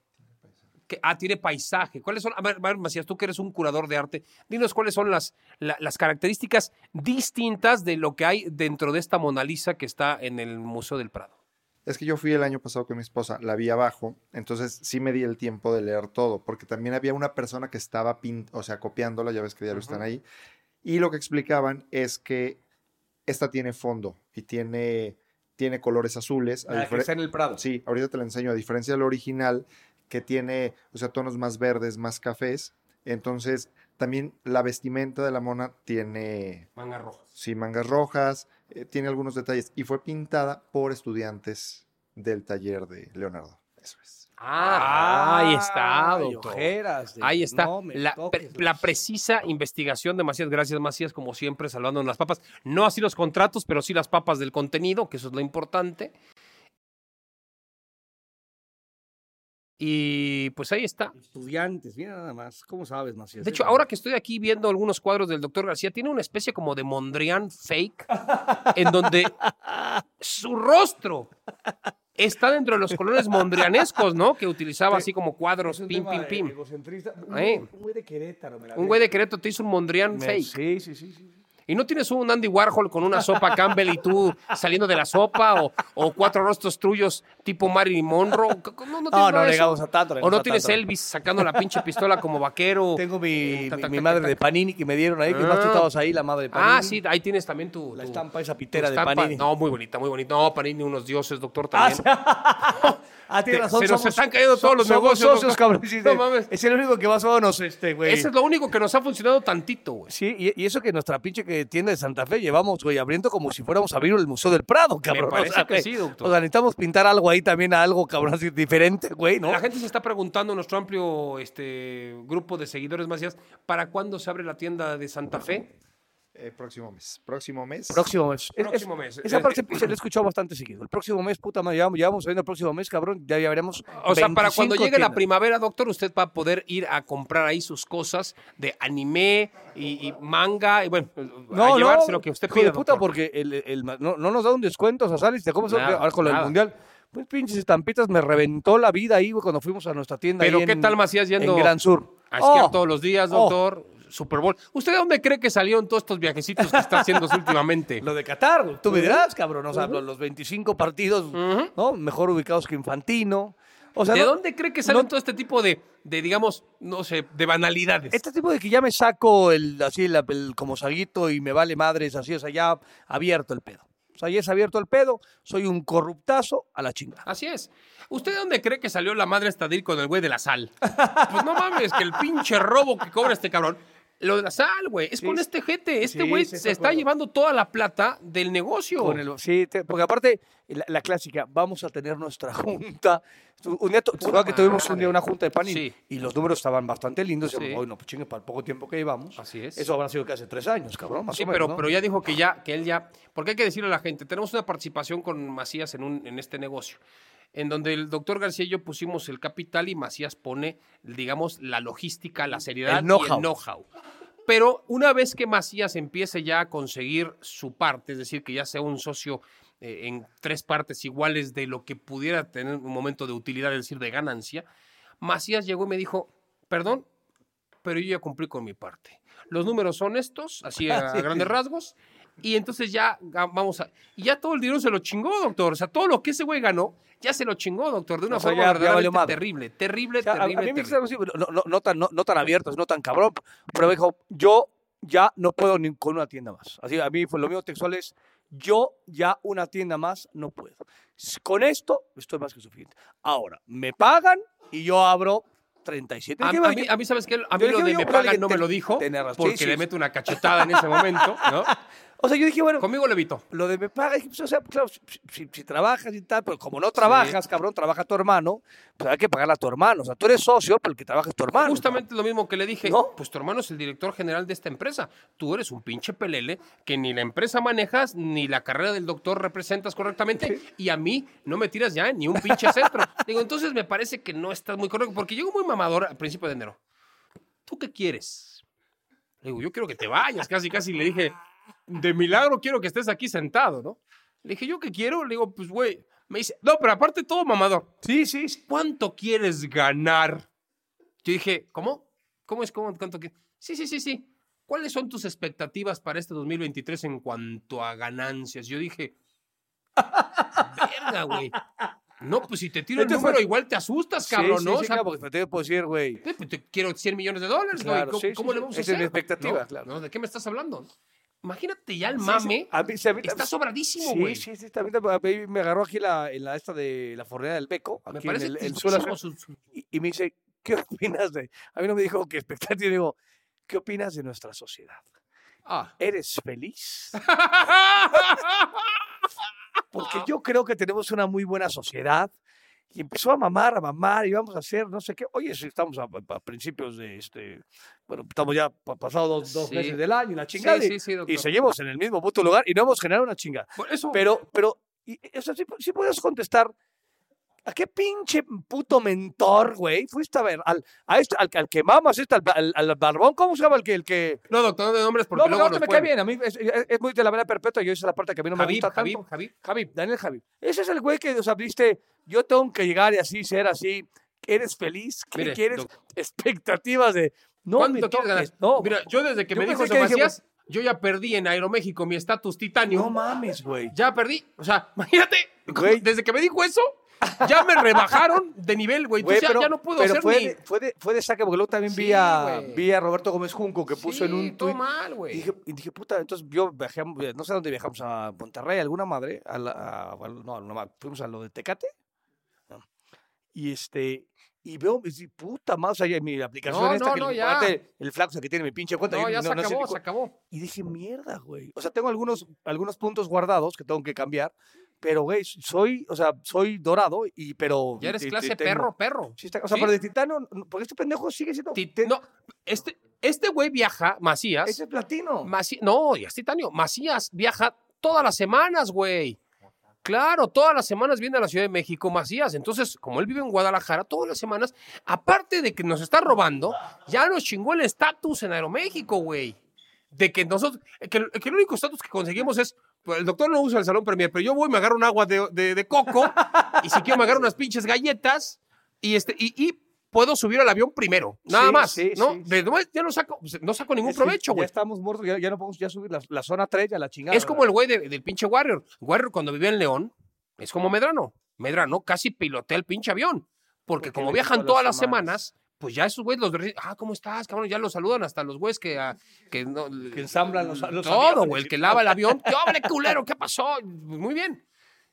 ¿Qué? Ah, tiene paisaje. ¿Cuáles son? A ver, a ver, Macías, tú que eres un curador de arte, dinos cuáles son las, la- las características distintas de lo que hay dentro de esta Mona Lisa que está en el Museo del Prado. Es que yo fui el año pasado con mi esposa, la vi abajo, entonces sí me di el tiempo de leer todo, porque también había una persona que estaba, pin- o sea, copiándola, ya ves que ya lo están ahí, y lo que explicaban es que esta tiene fondo y tiene, tiene colores azules. a La que diferen- está en el Prado. Sí, ahorita te la enseño, a diferencia del original, que tiene, o sea, tonos más verdes, más cafés, entonces también la vestimenta de la mona tiene Manga roja. Sí, mangas rojas, eh, tiene algunos detalles y fue pintada por estudiantes del taller de Leonardo. Eso es. Ah, ahí está, doctor. ojeras de- Ahí está. no la, toques pre- la los- precisa investigación de Macías. Gracias, Macías, como siempre, salvando las papas. No así los contratos, pero sí las papas del contenido, que eso es lo importante. Y pues ahí está. Estudiantes, mira nada más. ¿Cómo sabes, Macías? De hecho, ahora que estoy aquí viendo algunos cuadros del doctor García, tiene una especie como de Mondrian fake, en donde su rostro está dentro de los colores mondrianescos, ¿no? Que utilizaba así como cuadros, pim, pim, pim. Un Eh. güey- de Querétaro. me la Un güey de Querétaro te hizo un Mondrian Me- fake. Sí, sí, sí. sí. ¿Y no tienes un Andy Warhol con una sopa Campbell y tú saliendo de la sopa? ¿O, o cuatro rostros tuyos tipo Marilyn Monroe? No, no, tienes No, llegamos a tanto. ¿O no a tienes tanto. Elvis sacando la pinche pistola como vaquero? Tengo mi, Ta, ta, mi, madre de. Panini que me dieron ahí, que más Ah. tú estabas ahí, la madre de Panini. Ah, sí, ahí tienes también tu... La tu- estampa esa pitera de. Panini. No, muy bonita, muy bonita. No, Panini, unos dioses, doctor, Ah, también. Ah, tienes razón. se nos están cayendo todos los negocios, socios, cabrón. No mames. Es el único que más o menos, este, güey. Ese es lo único que nos ha funcionado tantito, güey. Sí, y, y eso que nuestra pinche que tienda de Santa Fe llevamos, güey, abriendo como si fuéramos a abrir el Museo del Prado, cabrón. parece o sea, que sí, doctor. O sea, necesitamos pintar algo ahí también, a algo, cabrón, así diferente, güey, ¿no? La gente se está preguntando, nuestro amplio este, grupo de seguidores Macías, ¿para cuándo se abre la tienda de Santa Fe? Eh, próximo mes. Próximo mes. Próximo mes. Es- Próximo es- mes. Esa Eh, parte eh, se la he escuchado bastante seguido. El próximo mes, puta madre, ya, vamos viendo el próximo mes, cabrón, ya, ya veremos. O sea, para cuando 25 llegue la primavera, doctor, usted va a poder ir a comprar ahí sus cosas de anime y, y manga y bueno, a llevarse lo que usted hijo pida. de puta, porque el, el- no, no nos da un descuento, o sea, sales, te comes ahora con el mundial. Pues pinches estampitas, me reventó la vida ahí, güey, cuando fuimos a nuestra tienda. Pero ahí ¿qué en- tal, Macías, yendo En Gran Sur. A esquiar Oh, todos los días, oh. doctor. Super Bowl. ¿Usted de dónde cree que salieron todos estos viajecitos que está haciendo últimamente? Lo de Qatar, tú me dirás, cabrón. O sea, los, los 25 partidos, ¿no? Mejor ubicados que Infantino. O sea, ¿De no- dónde cree que salen no- todo este tipo de, de, digamos, no sé, de banalidades? Este tipo de que ya me saco el así la- el, como saguito y me vale madres así, o sea, ya abierto el pedo. Sea, ya es abierto el pedo, soy un corruptazo a la chingada. Así es. ¿Usted de dónde cree que salió la madre Estadir con el güey de la sal? Pues no mames, que el pinche robo que cobra este cabrón. Lo de la sal, güey, es Sí, con sí. este jete. Este Sí, güey sí, se está acuerdo. llevando toda la plata del negocio. Con el- sí, te- porque aparte, la, la clásica, vamos a tener nuestra junta. Un día, tu- Puta ¿verdad que tuvimos un día una junta de Sí. y los números estaban bastante lindos. Y Sí. hoy no, pues chingue, para el poco tiempo que llevamos. Así es. Eso habrá sido que hace tres años, cabrón, más Sí, o menos. pero, ¿no? pero ya dijo que ya, que él ya, porque hay que decirle a la gente, tenemos una participación con Macías en, un, en este negocio, en donde el doctor García y yo pusimos el capital y Macías pone, digamos, la logística, la seriedad El y know-how. el know-how. Pero una vez que Macías empiece ya a conseguir su parte, es decir, que ya sea un socio eh, en tres partes iguales de lo que pudiera tener un momento de utilidad, es decir, de ganancia, Macías llegó y me dijo, perdón, pero yo ya cumplí con mi parte. Los números son estos, así a, grandes rasgos, y entonces ya vamos a... Y ya todo el dinero se lo chingó, doctor. O sea, todo lo que ese güey ganó, ya se lo chingó, doctor, de una O sea, forma ya- terrible, terrible, O sea, a, a terrible, mí me terrible. así, no, no, no tan, no, no tan abiertos, no tan cabrón, pero me dijo, yo ya no puedo ni con una tienda más. Así, a mí fue lo mío textual es, yo ya una tienda más no puedo. Con esto estoy más que suficiente. Ahora, me pagan y yo abro 37. A, a mí, a mí, ¿sabes qué? A mí lo de me pagan no me lo dijo, porque le meto una cachetada en ese momento, ¿no? o sea, yo dije, bueno, Conmigo lo evitó. lo de me paga, dije, pues, o sea, claro, si, si- si trabajas y tal, pero como no trabajas, cabrón, trabaja tu hermano, pues hay que pagarle a tu hermano. O sea, tú eres socio, pero el que trabaja es tu hermano. Justamente lo mismo que le dije. ¿No? Pues tu hermano es el director general de esta empresa. Tú eres un pinche pelele que ni la empresa manejas, ni la carrera del doctor representas correctamente, y a mí no me tiras ya ni un pinche centro. Digo, entonces me parece que no estás muy correcto, porque llego muy mamador al principio de enero. ¿Tú qué quieres? Le digo, yo quiero que te vayas, casi, casi le dije, de milagro quiero que estés aquí sentado, ¿no? Le dije, ¿yo qué quiero? Le digo, pues, güey, me dice, no, pero aparte todo mamador. Sí, sí. ¿cuánto quieres ganar? Yo dije, ¿cómo? ¿Cómo es? ¿Cómo? ¿Cuánto quieres? Sí, sí, sí, sí. ¿Cuáles son tus expectativas para este 2023 en cuanto a ganancias? Yo dije, verga, güey. No, pues si te tiro el Entonces número, fue- igual te asustas, cabrón, sí, ¿no? sí, O sea, claro, porque te puedo decir, güey. eh, pues te quiero 100 millones de dólares, güey. Claro, ¿Cómo, sí, sí, cómo sí. le vamos a Esa es hacer? mi expectativa, ¿No? claro. ¿No? ¿De qué me estás hablando? Imagínate ya el Sí, sí. mame. A mí- sí, a mí- Está sobradísimo, Sí, güey. sí, sí, también a mí me agarró aquí la, en la esta de la fornera del Beco, Me aquí parece en el, el suelo, su- su- y, y me dice, ¿qué opinas de...? A mí no me dijo qué expectativa, digo, ¿qué opinas de nuestra sociedad? Ah. ¿Eres feliz? Porque yo creo que tenemos una muy buena sociedad. Y empezó a mamar, a mamar, y vamos a hacer no sé qué. Oye, si estamos a, a principios de este. Bueno, estamos ya pa- pasado dos, dos Sí. meses del año, y la chingada. Sí, y- sí, sí, y seguimos en el mismo puto lugar y no hemos generado una chingada. Por eso, Pero, pero, y, o sea, sí puedes contestar. ¿A qué pinche puto mentor, güey? Fuiste a ver al, a este, al, al que mamas, este, al, al- al barbón, ¿cómo se llama el que, el que, no, doctor, no de nombres porque no, luego no, nos me cae bien. A mí es, es- es muy de la manera perpetua. Yo esa es la parte que a mí no me Javib, gusta Javib, tanto. Javib. Javib, Daniel Javib. Ese es el güey que, o sea, viste, yo tengo que llegar y así, ser así. ¿Eres feliz? ¿Qué Mire, quieres? expectativas de. No me. No, Mira, yo desde que Yo me dijo eso Macías, yo ya perdí en Aeroméxico mi estatus titanio. no mames, güey. ya perdí. O sea, imagínate, Güey. desde que me dijo eso, ya me rebajaron de nivel, güey. Ya, ya no puedo pero hacer fue, ni... de, fue, de, fue de saque, porque luego también vi, Sí, a, güey. vi a Roberto Gómez Junco que puso en Sí, un todo tuit. mal, Y güey. dije, y dije, puta, entonces yo viajé, a- no sé a dónde viajamos, a Monterrey, alguna madre, a la, a- a- no, no, fuimos a lo de Tecate. ¿no? Y este, y veo, y puta madre, o sea, en mi aplicación No, esta, no, que no, ya. aparte, el flaco ese que tiene mi pinche cuenta. No, ya se acabó, se acabó. Y dije, mierda, güey. O sea, tengo algunos, algunos puntos guardados que tengo que cambiar, pero, güey, soy, o sea, soy dorado, y, pero... Ya eres clase tengo- perro, perro. Sí, está- o sea, ¿Sí? pero de titano, no, porque este pendejo sigue siendo... Ti- te- No, este, este güey viaja, Macías. Ese es platino. Maci- no, ya es titanio. Macías viaja todas las semanas, güey. Claro, todas las semanas viene a la Ciudad de México Macías. Entonces, como él vive en Guadalajara, todas las semanas, aparte de que nos está robando, ya nos chingó el estatus en Aeroméxico, güey. De que nosotros, que, el- que el único estatus que conseguimos es, pues, el doctor no usa el Salón Premier, pero yo voy, me agarro un agua de, de- de coco, y si quiero me agarro unas pinches galletas, y, este, y, y puedo subir al avión primero, nada Sí, más, sí, ¿no? sí. De ya no saco, pues, no saco ningún provecho, Ya güey. estamos muertos, ya, ya no podemos ya subir la, la zona 3 ya la chingada. Es como el güey de- del pinche Warrior. Warrior cuando vivía en León, es como Medrano. Medrano casi pilotea el pinche avión. porque, Porque como viajan todas las las semanas, pues ya esos güeyes los reciben, ah, ¿cómo estás, cabrón? Ya los saludan hasta los güeyes que, ah, que, no- Que ensamblan los- los Todo, güey, el que lava el avión. ¿Qué hombre, culero? ¿Qué pasó? Pues muy bien.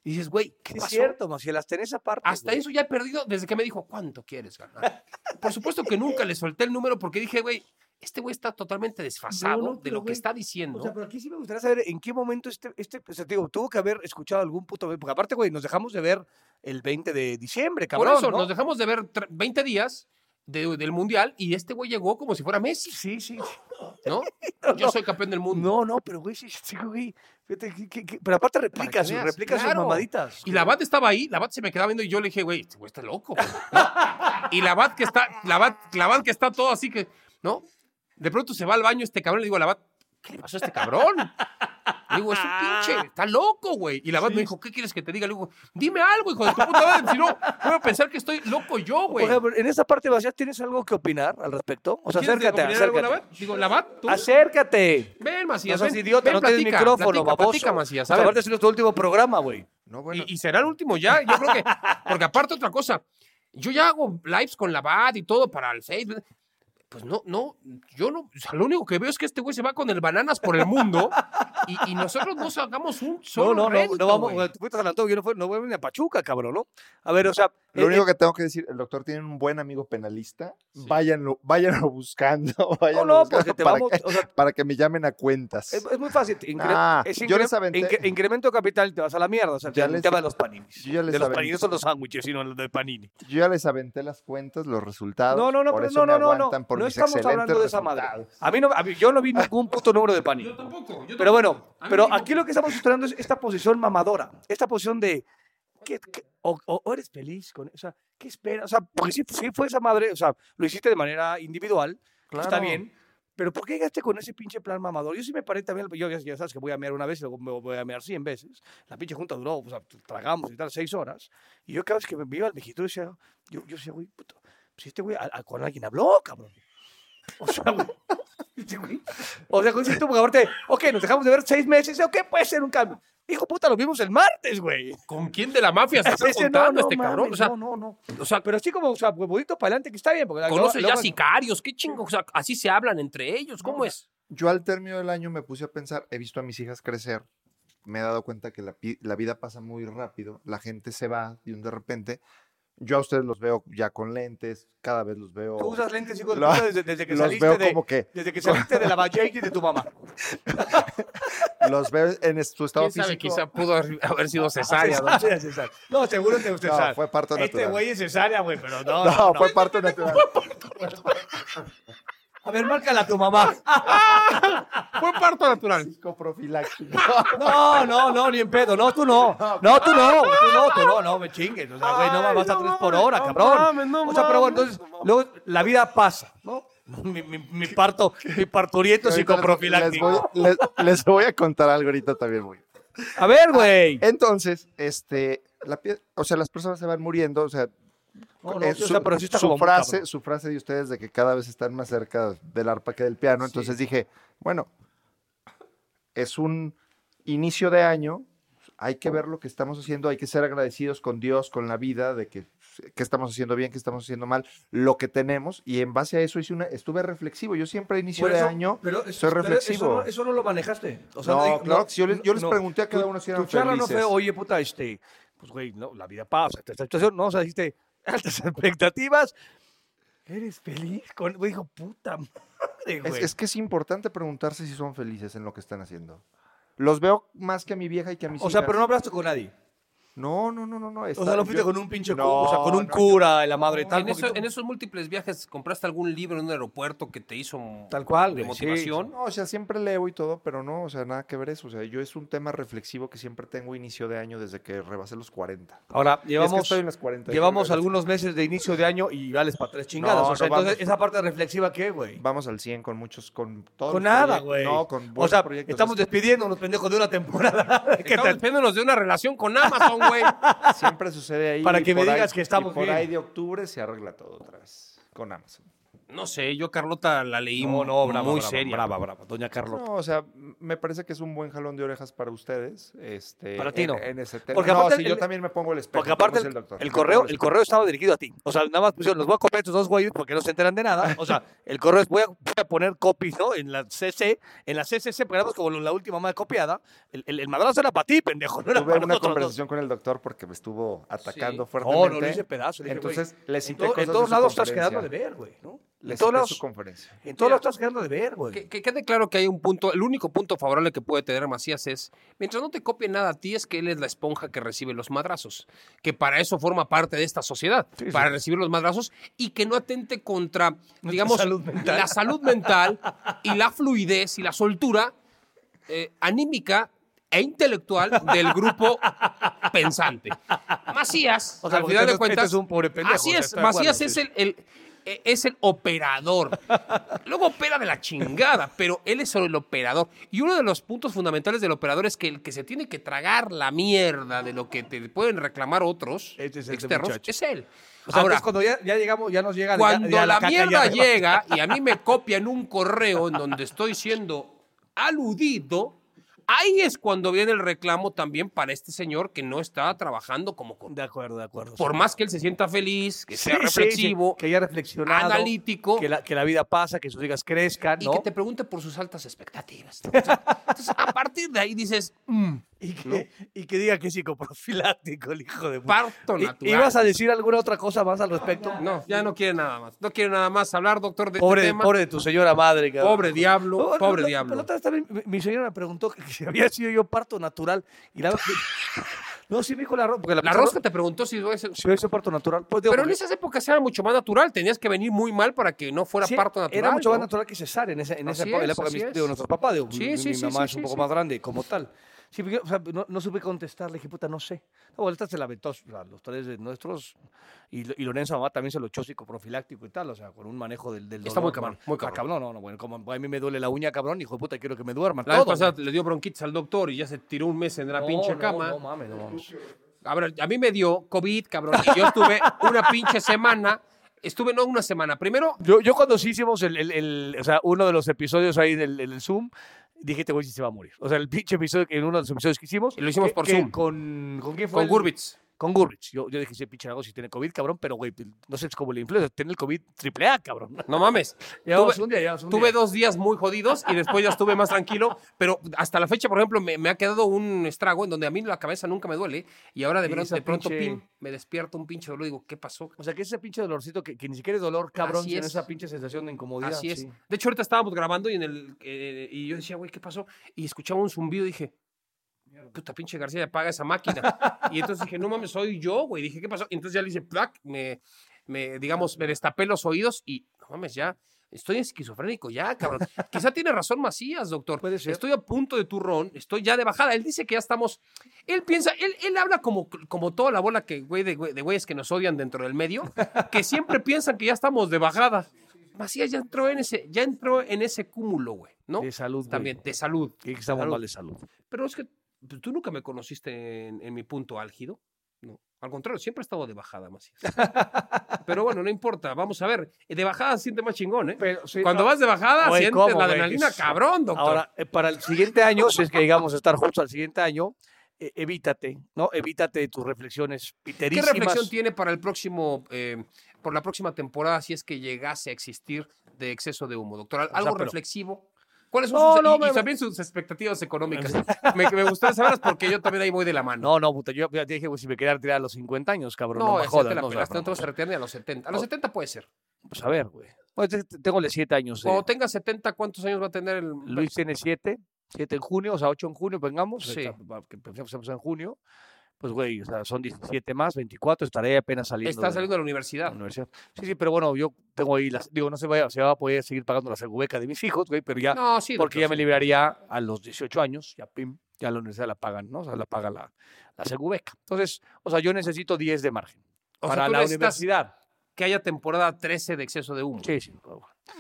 Y dices, güey, ¿qué Es pasó? cierto, Maciel, hasta en esa parte. Hasta güey. eso ya he perdido desde que me dijo, ¿cuánto quieres ganar? Por supuesto que nunca le solté el número porque dije, güey, este güey está totalmente desfasado no, de pero, lo que güey, está diciendo. O sea, pero aquí sí me gustaría saber en qué momento este, este, o sea, te digo, tuvo que haber escuchado algún puto, porque aparte, güey, nos dejamos de ver el 20 de diciembre, Por cabrón, eso ¿no? nos dejamos de ver tre- 20 días de- del Mundial y este güey llegó como si fuera Messi, Sí, sí. ¿no? Yo soy campeón del mundo. No, no, pero güey, sí, sí, güey. Fíjate, que- que- que- pero aparte replica, sus, replica sus claro. mamaditas. Y la Bat estaba ahí, la Bat se me quedaba viendo y yo le dije, güey, este güey está loco. güey", ¿no? Y la Bat que está, la Bat, la Bat que está todo así que, ¿no? De pronto se va al baño este cabrón y le digo a la Bat, ¿qué le pasó a este cabrón? Le digo, es un pinche, está loco, güey. Y la Bat me dijo, ¿qué quieres que te diga? Le digo, dime algo, hijo de tu puta madre, si no, voy a pensar que estoy loco yo, güey. En esa parte, Bastián, ¿tienes algo que opinar al respecto? O sea, ¿Quieres acércate, acércate. Bat? Digo, la Bat, tú. Acércate. Ven, No Macías, seas ven, idiota, ven, no tienes micrófono, platica, baboso. platica, Macías, ver. aparte es nuestro último programa, güey. No, bueno. Y, y será el último ya. Yo creo que. Porque aparte, otra cosa. Yo ya hago lives con la BAD y todo para el Facebook. Pues no, no, yo no. O sea, lo único que veo es que este güey se va con el bananas por el mundo y, y nosotros no sacamos un No, solo. no, no, rédito, no vamos. güey. Tú fuiste a San Antonio, yo no, no voy a venir a Pachuca, cabrón, ¿no? A ver, o sea. Lo eh, único eh, que tengo que decir, el doctor tiene un buen amigo penalista. Váyanlo, váyanlo buscando. Váyanlo no, buscando porque te para, vamos. que, o sea, para que me llamen a cuentas. es, es muy fácil. incre- Ah, es yo incre- les aventé- incre- incremento capital y te vas a la mierda. O sea, Ya el les- tema de los paninis. yo ya les de los aventé- paninis son los sándwiches, sino los de panini. Yo ya les aventé las cuentas, los resultados. No, no, no, por pero eso no, no, me no, no. No estamos hablando de esa madre. A mí no, a mí- yo no vi ningún puto número de panini. Yo tampoco. yo Pero bueno, pero aquí lo que estamos estudiando es esta posición mamadora, esta posición de ¿qué- qué- o, o- o eres feliz con, o sea, ¿qué esperas? O sea, porque sí, sí fue esa madre, o sea, lo hiciste de manera individual, que está Claro. bien, pero ¿por qué llegaste con ese pinche plan mamador? Yo sí me paré también, yo ya, sabes que voy a mear una vez y luego me voy a mear 100 veces. La pinche junta duró, o sea, tragamos y tal, seis horas. Y yo cada vez que me iba al viejito decía, yo, yo decía, güey, puto, pues este güey a- a- con alguien habló, cabrón. O sea, güey. O sea, con tú, porque aparte, ok, nos dejamos de ver seis meses, ok, puede ser un cambio. Hijo puta, lo vimos el martes, güey. ¿Con quién de la mafia se está Ese, juntando este mames, cabrón? O sea, no, no, no. o sea, Pero así como, o sea, huevudito para adelante, que está bien. Porque conoces ya sicarios, qué chingo. O sea, así se hablan entre ellos. ¿Cómo es? Yo al término del año me puse a pensar, he visto a mis hijas crecer, me he dado cuenta que la, la vida pasa muy rápido, la gente se va y de repente, yo a ustedes los veo ya con lentes, cada vez los veo... Tú usas lentes, hijo de puta, desde, desde que los saliste veo de... como que- Desde que saliste de la vajayjay de tu mamá. Los veo en su estado ¿Quién sabe? físico. Quizá pudo haber haber sido cesárea. ¿no? Cesárea, cesárea. No, seguro que usted No, sabe. fue parto Este natural. güey es cesárea, güey, pero no. No, no, no. fue parto natural. A ver, márcala a tu mamá. Fue parto natural. Psicoprofiláctico. No, no, no, ni en pedo. No, tú no. No, tú no. Tú no, tú no, no me chingues. O sea, güey, no vas a tres por hora, no cabrón. mames, no o sea, pero bueno, entonces, luego la vida pasa, ¿no? Mi, mi, mi parto, mi parturiento psicoprofiláctico. Les voy, les- les voy a contar algo ahorita también muy. A ver, güey. Entonces, este, la pie- o sea, las personas se van muriendo, o sea, No, no, eh, o su, sea, pero sí está su como muy frase, cabrón. su frase de ustedes de que cada vez están más cerca del arpa que del piano, entonces dije, bueno, es un inicio de año, hay que ver lo que estamos haciendo, hay que ser agradecidos con Dios, con la vida, de que, que estamos haciendo bien, que estamos haciendo mal, lo que tenemos, y en base a eso hice una, estuve reflexivo, yo siempre inicio Por de eso- año pero eso- soy pero reflexivo. Eso no, eso no lo manejaste. O sea, No, claro sí, yo les- yo les no. pregunté a cada uno si eran Tu charla no fue, felices. oye, puta, este, pues, güey, no, la vida pasa, esta situación, no, o sea, dijiste, altas expectativas, eres feliz con, dijo, puta madre, Es, güey. es que es importante preguntarse si son felices en lo que están haciendo. Los veo más que a mi vieja y que a mis o sea, pero no hablaste con nadie. No, no, no, no, no. O sea, no fuiste yo- con un pinche No, o sea, con un no, cura, la madre tal. En, eso- en esos múltiples viajes, ¿compraste algún libro en un aeropuerto que te hizo Tal cual, de güey, sí. motivación? No, o sea, siempre leo y todo, pero no, o sea, nada que ver eso. O sea, yo es un tema reflexivo que siempre tengo inicio de año desde que rebasé los 40. Ahora, Y es que llevamos, estoy en las 40. llevamos algunos meses de inicio de año y vales para tres chingadas. No, o sea, no, entonces, vamos. esa parte reflexiva, ¿qué, güey? Vamos al 100 con muchos, con todos Con nada, güey. No, con o sea, proyectos. estamos despidiéndonos, pendejos, de una temporada. ¿Qué Estamos despidiéndonos de una relación con Amazon, güey. Siempre sucede ahí. Para y que me por ahí- digas que y estamos por bien. ahí de octubre se arregla todo otra vez con Amazon. No sé, yo a Carlota la leí No, no, brava, muy brava, seria. Brava, brava. Doña Carlota. No, o sea, me parece que es un buen jalón de orejas para ustedes. Este, Para ti en- no. En, ese tema. Porque no, aparte sí, el- yo también me pongo el espejo. Porque aparte el, dice doctor. el correo, el correo estaba dirigido a ti. O sea, nada más pusieron, los voy a copiar a estos dos güeyes porque no se enteran de nada. O sea, el correo es, voy a, voy a poner copies, ¿no? En la CC, en la CCC, porque como la última más copiada. El, el, el madrazo era para ti, pendejo, no era Tuve para una nosotros dos. conversación con el doctor porque me estuvo atacando Sí. fuertemente. No, no, le hice pedazo. le dije, Entonces, le en, cité to- cosas en todos lados estás quedando de ver, güey, ¿no? Le En todos su conferencia. en todos lados estás quedando de ver, güey. Que, que quede claro que hay un punto, el único punto favorable que puede tener Macías es, mientras no te copie nada a ti, es que él es la esponja que recibe los madrazos, que para eso forma parte de esta sociedad, Sí, sí. para recibir los madrazos y que no atente contra, digamos, salud la salud mental y la fluidez y la soltura eh, anímica e intelectual del grupo pensante. Macías, O sea, al final de cuentas, este es un pobre pendejo, así es, Macías sí. es el, el- es el operador. Luego opera de la chingada, pero él es solo el operador. Y uno de los puntos fundamentales del operador es que el que se tiene que tragar la mierda de lo que te pueden reclamar otros Este es externos es él. O sea, Ahora, cuando ya, ya llegamos, ya nos llega cuando ya la, ya mierda llega y a mí me copian un correo en donde estoy siendo aludido, ahí es cuando viene el reclamo también para este señor que no está trabajando como con De acuerdo, de acuerdo. por sí. más que él se sienta feliz, que Sí, sea reflexivo, sí, que haya reflexionado, analítico que la, que la vida pasa, que sus hijas crezcan, y ¿no? que te pregunte por sus altas expectativas. O sea, Entonces, a partir de ahí dices, mm, y, que, y que diga que es psicoprofiláctico el hijo de parto ¿I- natural. ¿Ibas a decir alguna otra cosa más al respecto? No, ya no quiere nada más. No quiere nada más hablar, doctor, de Pobre, este tema. pobre de tu señora madre. cabrón. Pobre diablo, No, pobre no, diablo. también mi, señora me preguntó que si había sido yo parto natural. Y la No, sí me dijo la rosca. Porque la, La rosca te preguntó si iba a ser- Si parto natural. Pues, digo, Pero en esas épocas era mucho más natural. Tenías que venir muy mal para que no fuera Sí, parto natural. Era mucho más natural que cesárea en, esa, en esa época, en la época de mis- es. digo, Sí, mi, sí, mi sí, mamá sí, es un sí, poco sí. más grande como tal. Sí, porque, o sea, no, no supe contestar, le dije, puta, no sé. Bueno, esta se la aventó, sea, los tres de nuestros, y, y Lorenzo mamá también se lo echó psicoprofiláctico y tal, o sea, con un manejo del, del Está muy cabrón, muy Está cabrón. No, no, no, bueno, como a mí me duele la uña, cabrón, hijo de puta, quiero que me duerman. La vez todo, pasada güey. le dio bronquitis al doctor y ya se tiró un mes en la No, pinche no, cama. No, mames, no mames. A a mí me dio COVID, cabrón. Y yo estuve una pinche semana. Estuve no una semana. Primero, Yo, yo cuando sí hicimos el, el- el- o sea, uno de los episodios ahí en el Zoom, dije, este güey sí se va a morir. O sea, el pinche episodio, en uno de los episodios que hicimos. Y lo hicimos por que Zoom. Con, ¿Con quién fue? con el- Gurbitz. Con Gurrich. Yo, yo dije, ese pinche algo si tiene COVID, cabrón, pero güey, no sé, es como el influenza, tiene el COVID triple A, cabrón. No mames. Llevamos Tuve- un día, un Tuve día. dos días muy jodidos y después ya estuve más tranquilo, pero hasta la fecha, por ejemplo, me, me ha quedado un estrago en donde a mí la cabeza nunca me duele y ahora de, pronto- de pronto pinche- pim, me despierto un pinche dolor y digo, ¿qué pasó? O sea, que ese pinche dolorcito que, que ni siquiera es dolor, cabrón, sino es. esa pinche sensación de incomodidad. Así es. sí. De hecho, ahorita estábamos grabando y, en el, eh, y yo decía, güey, ¿qué pasó? Y escuchaba un zumbido y dije, puta pinche García, apaga esa máquina. y entonces dije, no mames, soy yo, güey. Dije, ¿qué pasó? Y entonces ya le hice, plac, me, me, digamos, me destapé los oídos y, no mames, ya. Estoy esquizofrénico ya, cabrón. Quizá tiene razón Macías, doctor. Puede ser. Estoy a punto de turrón, estoy ya de bajada. Él dice que ya estamos. Él piensa, él, él habla como, como toda la bola que, güey, de, güey- de güeyes que nos odian dentro del medio, que siempre piensan que ya estamos de bajada. Macías ya entró en ese, ya entró en ese cúmulo, güey, ¿no? De salud, güey. También, de salud. Que estamos mal de salud. Pero es que tú nunca me conociste en, en mi punto álgido. No. Al contrario, siempre he estado de bajada, Macías. Pero bueno, no importa. Vamos a ver. De bajada siente más chingón, ¿eh? Pero, sí, Cuando no. vas de bajada, Güey, sientes ¿cómo, la adrenalina cabrón, doctor. Ahora, eh, para el siguiente año, si es que llegamos a estar juntos al siguiente año, eh, evítate, ¿no? Evítate tus reflexiones ¿Qué piterísimas. reflexión tiene para el próximo, eh, por la próxima temporada, si es que llegase a existir de exceso de humo, doctor? ¿Al- sea, ¿Algo reflexivo? ¿Cuáles son No, sus, no, y, me- y también sus expectativas económicas? me, me gustaría saberlas porque yo también ahí voy de la mano. No, no, puta, yo ya te dije, güey, si me quería retirar a los 50 años, cabrón, no, No, me jodas, te la ¿no? No te no, vas a retirar ni a los 70. A los No. 70 puede ser. Pues a ver, güey. Pues, te- tengo 7 años. eh. Cuando tenga 70, ¿cuántos años va a tener el Luis tiene 7, 7 en junio, o sea, 8 en junio, vengamos. Sí. que empecemos en junio. Pues, güey, o sea, son 17 más, 24, estaré apenas saliendo. Está saliendo de la la universidad. universidad. Sí, sí, pero bueno, yo tengo ahí las. Digo, no se, vaya, se va a poder seguir pagando la segubeca de mis hijos, güey, pero ya. No, sí, porque doctor, ya me liberaría a los 18 años, ya pim, ya la universidad la pagan, ¿no? O sea, la paga la, la segubeca. Entonces, o sea, yo necesito 10 de margen O para la universidad. que haya temporada 13 de exceso de humo. Sí, sí.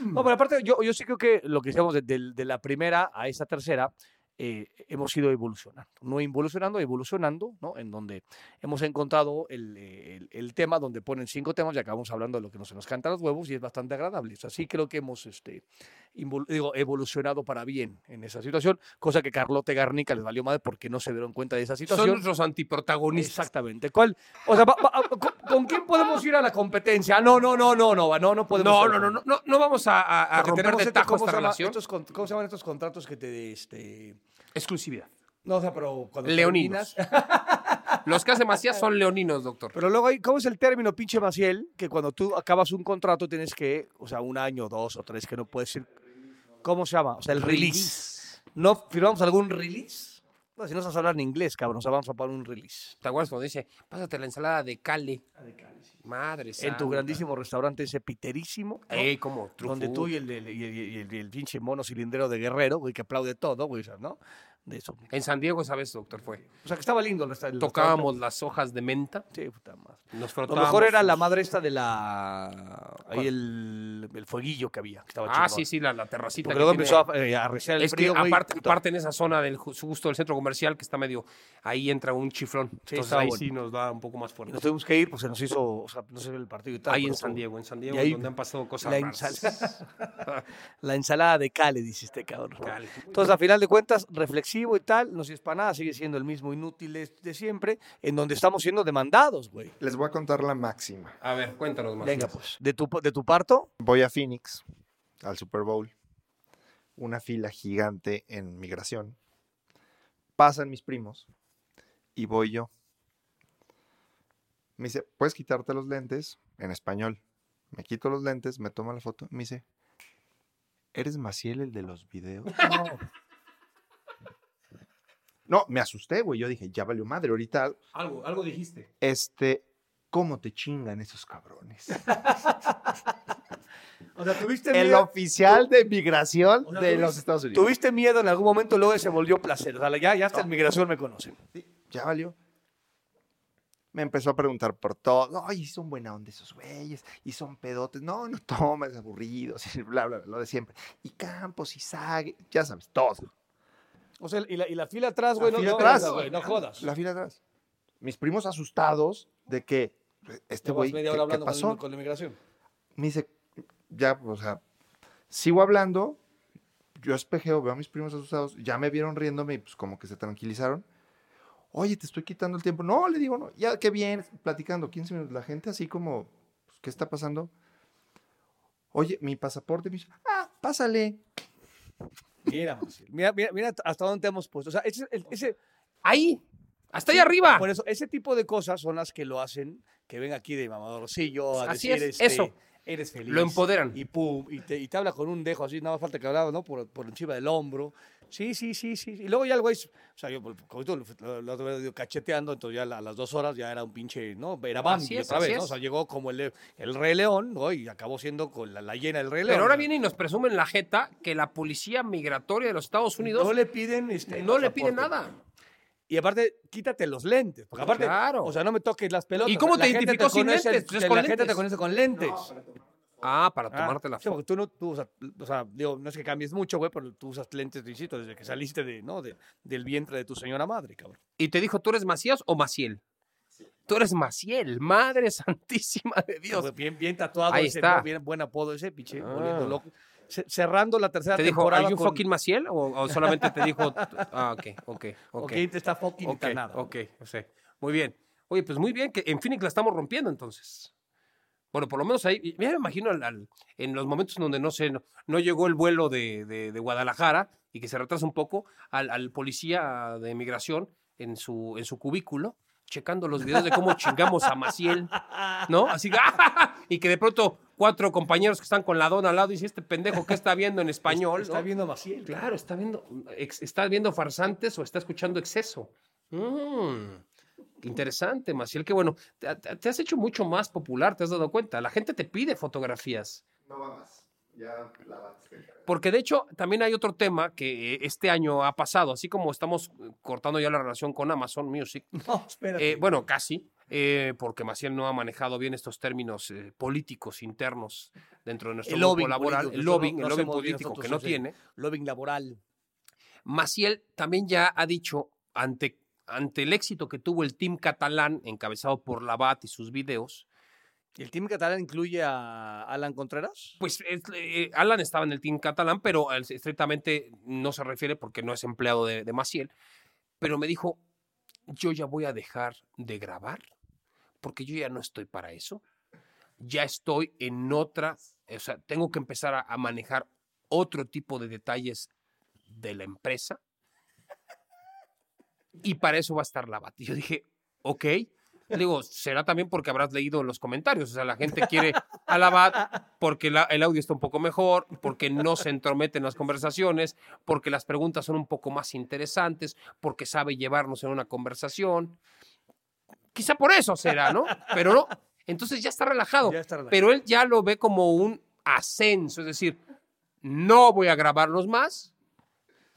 No, pero aparte, yo, yo sí creo que lo que hicimos de, de- de la primera a esa tercera, eh, hemos ido evolucionando. No involucionando, evolucionando, ¿no? En donde hemos encontrado el, eh, el- el tema donde ponen cinco temas y acabamos hablando de lo que nos, se nos canta los huevos y es bastante agradable. O sea, sí creo que hemos este, digo, evolucionado para bien en esa situación, cosa que Carlote Garnica les valió madre porque no se dieron cuenta de esa Son situación. nuestros antiprotagonistas. Exactamente. ¿Cuál? O sea, va- va- ¿con, con quién podemos ir a la competencia? Ah, No, no, no, no, no, no, no podemos. No, no, no, no, no, no vamos a, a- romper de tajo ¿cómo esta relación. Estos ¿Cómo se llaman estos contratos que te, este... Exclusividad. No, o sea, pero cuando Leoninos. terminas- Los que hace Macías son leoninos, doctor. Pero luego hay, ¿cómo es el término, pinche Maciel? Que cuando tú acabas un contrato tienes que, o sea, un año, dos o tres, que no puedes ir. ¿Cómo se llama? O sea, el release. ¿No firmamos algún release? No, si no sabes hablar en inglés, cabrón, o sea, vamos a poner un release. ¿Te acuerdas cuando dice, pásate la ensalada de Cale? Madre En tu grandísimo restaurante ese piterísimo. ¿no? Ey, como donde tú y el, el, el- el pinche mono cilindrero de guerrero, güey, que aplaude todo, güey, ¿no? De eso. En San Diego, ¿sabes, doctor? Fue. O sea, que estaba lindo el resta- el Tocábamos las hojas de menta, restaurante. Sí, puta madre. nos Lo frotábamos. mejor era la madre esta de la... Ahí el, el fueguillo que había, que estaba Ah, chingón. sí, sí, la, la terracita. Porque que luego empezó a, eh, a arreciar el Es que frío, güey. aparte, en esa zona del ju- justo del centro comercial que está medio ahí entra un chiflón. Entonces estaba ahí bueno. sí nos da un poco más fuerte. nos tuvimos que ir, pues se nos hizo, o sea, no sé el partido y tal. Ahí en San Diego, en San Diego, ahí donde han pasado cosas la, la ensalada de Cale, dice este cabrón. Entonces, a final de cuentas, reflexivo y tal, no sirve para nada, sigue siendo el mismo inútil de, de siempre, en donde estamos siendo demandados, güey. Les voy a contar la máxima. A ver, cuéntanos más. Venga, pues, de tu, de tu parto, Voy a Phoenix, al Super Bowl. Una fila gigante en migración. Pasan mis primos y voy yo. Me dice, ¿puedes quitarte los lentes? En español. Me quito los lentes, me toma la foto. Me dice, ¿eres Maciel el de los videos? No, me asusté, güey. Yo dije, ya valió madre. Ahorita, Algo, algo dijiste. este, ¿cómo te chingan esos cabrones? o sea, tuviste El miedo, oficial de migración O sea, de los Estados Unidos. tuviste miedo en algún momento, luego se volvió placer. O sea, ya, ya hasta en migración me conocen. Sí, ya valió. Me empezó a preguntar por todo. Ay, son buena onda esos güeyes. Y son pedotes. No, no tomas, aburridos. Y bla, bla, bla, lo de siempre. Y Campos y Sague. Ya sabes, todo. O sea, y la, y la fila atrás, güey, no, no, atrás. no, no jodas. La fila atrás. Mis primos asustados de que este güey, ¿qué, qué con, pasó? el- con la inmigración. Me dice, ya, o sea, sigo hablando. Yo espejeo, veo a mis primos asustados. Ya me vieron riéndome y pues como que se tranquilizaron. Oye, te estoy quitando el tiempo. No, le digo, no, ya, qué bien, platicando 15 minutos. La gente así como, pues, ¿qué está pasando? Oye, mi pasaporte. Me dice, ah, pásale. Mira, mira, mira, mira hasta dónde te hemos puesto. O sea, ese, el- ese, Ahí, hasta ahí arriba. por eso, ese tipo de cosas son las que lo hacen que ven aquí de mamadorcillo a Así decir, es, este, eso. eres feliz. Lo empoderan. Y pum, y te, y te habla con un dejo así, nada más falta que hablaba, ¿no? Por, por encima del hombro. Sí, sí, sí, sí. Y luego ya el güey, o sea, yo pues, lo, lo, lo- cacheteando, entonces ya a las dos horas ya era un pinche, ¿no? Era Bambi es, otra vez, ¿no? O sea, llegó como el, el Rey León, ¿no? Y acabó siendo con la, la llena del Rey León. Pero ahora viene y nos presumen la jeta que la policía migratoria de los Estados Unidos No no le le, piden este, pide pasaporte. nada. Y aparte, quítate los lentes. Porque aparte, Claro. o sea, no me toques las pelotas. ¿Y cómo La te identificó sin lentes? Pues es la gente te conoce con lentes. Ah, para Ah, tomarte la sí, foto. porque tú no, tú, o sea, o sea, digo, no es que cambies mucho, güey, pero tú usas lentes, te insisto, desde que saliste de, ¿no? de, del vientre de tu señora madre, cabrón. Y te dijo, ¿tú eres Macías o Maciel? Tú eres Maciel, madre santísima de Dios. Bien, bien tatuado, Ahí ese, está. ¿no? bien buen apodo ese, pinche, Ah. loco. Ce- Cerrando la tercera ¿Te dijo, temporada ¿Are you con... fucking Maciel? ¿O, o solamente te dijo, ah, ok, ok, ok. Ok, te está fucking Ok, nada. ok, o sea, muy bien. Oye, pues muy bien, que en Phoenix la estamos rompiendo entonces. Bueno, por lo menos ahí, ya me imagino al- al- en los momentos en donde no sé, no, no llegó el vuelo de, de- de Guadalajara y que se retrasa un poco, al, al policía de migración en su, en su cubículo, checando los videos de cómo chingamos a Maciel, ¿no? Así que, y que de pronto cuatro compañeros que están con la dona al lado y dice, este pendejo, ¿qué está viendo en español? Está ¿no? viendo Maciel. Claro, está viendo, ex- está viendo farsantes o está escuchando exceso. Mm, interesante, Maciel, qué bueno. Te, has hecho mucho más popular, te has dado cuenta. La gente te pide fotografías. No va más. Ya la Porque de hecho también hay otro tema que eh, este año ha pasado, así como estamos eh, cortando ya la relación con Amazon Music. No, espérate. eh, bueno, casi, eh, porque Maciel no ha manejado bien estos términos eh, políticos internos dentro de nuestro el grupo lobbying laboral, político, el lobbying, no- el lobbying político que no tiene. Lobbying laboral. Maciel también ya ha dicho, ante, ante el éxito que tuvo el team catalán, encabezado por Labat y sus videos, ¿El team catalán incluye a Alan Contreras? pues es- eh, Alan estaba en el team catalán, pero eh, estrictamente no se refiere porque no es empleado de, de Maciel. Pero me dijo, yo ya voy a dejar de grabar porque yo ya no estoy para eso. Ya estoy en otra, o sea, tengo que empezar a, a manejar otro tipo de detalles de la empresa. Y para eso va a estar la Y yo dije, ok. Digo, será también porque habrás leído los comentarios. O sea, la gente quiere a la BAT porque la- el audio está un poco mejor, porque no se entromete en las conversaciones, porque las preguntas son un poco más interesantes, porque sabe llevarnos en una conversación. Quizá por eso será, ¿no? Pero no. Entonces ya está relajado. Ya está relajado. Pero él ya lo ve como un ascenso. Es decir, no voy a grabarlos más.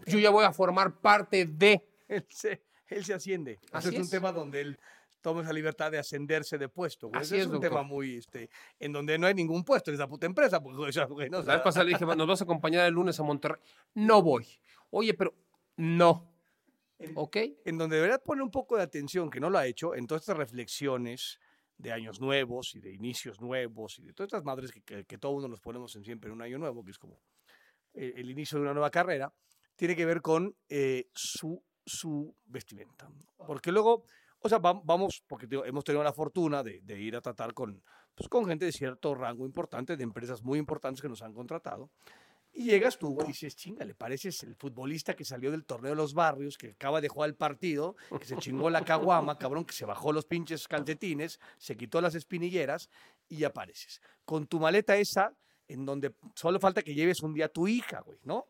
Yo ya voy a formar parte de. Se, él se asciende. Así es un es. tema donde él toma esa libertad de ascenderse de puesto. güey. Así Ese es, un doctor. tema muy, este, en donde no hay ningún puesto en esa puta empresa. Porque, o sea, güey, no, o La sea, vez pasada le dije, "Va, ¿nos vas a acompañar el lunes a Monterrey? No voy. Oye, pero no. ¿Ok? en donde debería poner un poco de atención, que no lo ha hecho, en todas estas reflexiones de años nuevos y de inicios nuevos y de todas estas madres que, que, que todo uno nos ponemos en siempre en un año nuevo, que es como el, el inicio de una nueva carrera, tiene que ver con eh, su, su vestimenta. Porque luego, o sea, vam- vamos, porque digo, hemos tenido la fortuna de, de ir a tratar con, pues, con gente de cierto rango importante, de empresas muy importantes que nos han contratado. Y llegas tú y dices, chinga, le pareces el futbolista que salió del torneo de los barrios, que acaba de jugar el partido, que se chingó la caguama, cabrón, que se bajó los pinches calcetines, se quitó las espinilleras y apareces. Con tu maleta esa, en donde solo falta que lleves un día a tu hija, güey, ¿no?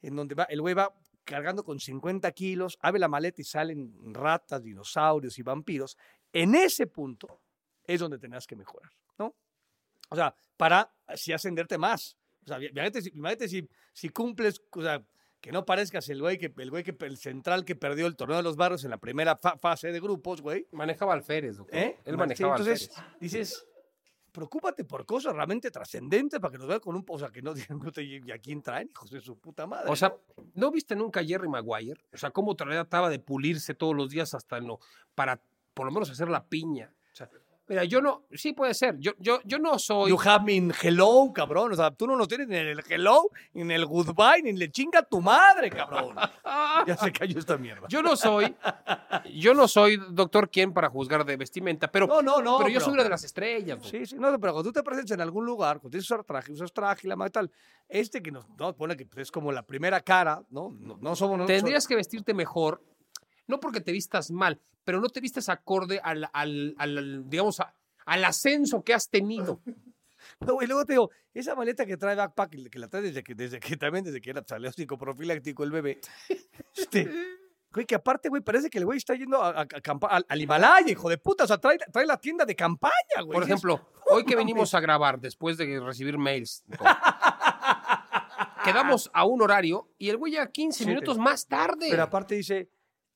En donde va, el güey va cargando con 50 kilos, abre la maleta y salen ratas, dinosaurios y vampiros. En ese punto es donde tendrás que mejorar, ¿no? O sea, para así ascenderte más. O sea, imagínate, si- imagínate si, si cumples, o sea, que no parezcas el güey que el güey que el central que perdió el torneo de los barrios en la primera fa- fase de grupos, güey. Manejaba alférez. ¿eh? Él manejaba entonces alférez. dices, preocúpate por cosas realmente trascendentes para que nos vean con un, o sea, que no digan, "Puta, ¿y y a quién traen, hijos de su puta madre? O sea, ¿no viste nunca a Jerry Maguire? O sea, cómo trataba de pulirse todos los días hasta en lo, para por lo menos hacer la piña. O sea, mira, yo no, sí puede ser. Yo, yo, yo no soy. You have me in hello, cabrón. O sea, tú no nos tienes ni en el hello, ni en el goodbye, ni le chinga a tu madre, cabrón. ya se cayó esta mierda. Yo no soy, yo no soy, doctor, quien para juzgar de vestimenta, pero, No, no, no, pero yo pero- soy una de las estrellas. doctor. Sí, sí, no, pero cuando tú te presentes en algún lugar, cuando tienes que usar traje, usas traje, la madre tal, este que nos no, pone que es como la primera cara, ¿no? No, no somos Tendrías que vestirte mejor, no porque te vistas mal, pero no te vistes acorde al, al, al, digamos, a- al ascenso que has tenido. No, y luego te digo, esa maleta que trae backpack, que la trae desde que, desde que también desde que era salió psicoprofiláctico el bebé. Este, güey, que aparte, güey, parece que el güey está yendo a, a- al, al Himalaya, hijo de puta. O sea, trae, trae la tienda de campaña, güey. Por ejemplo, hoy que mames. venimos a grabar después de recibir mails, quedamos a un horario y el güey ya 15 Sí, minutos más tarde. Pero aparte dice,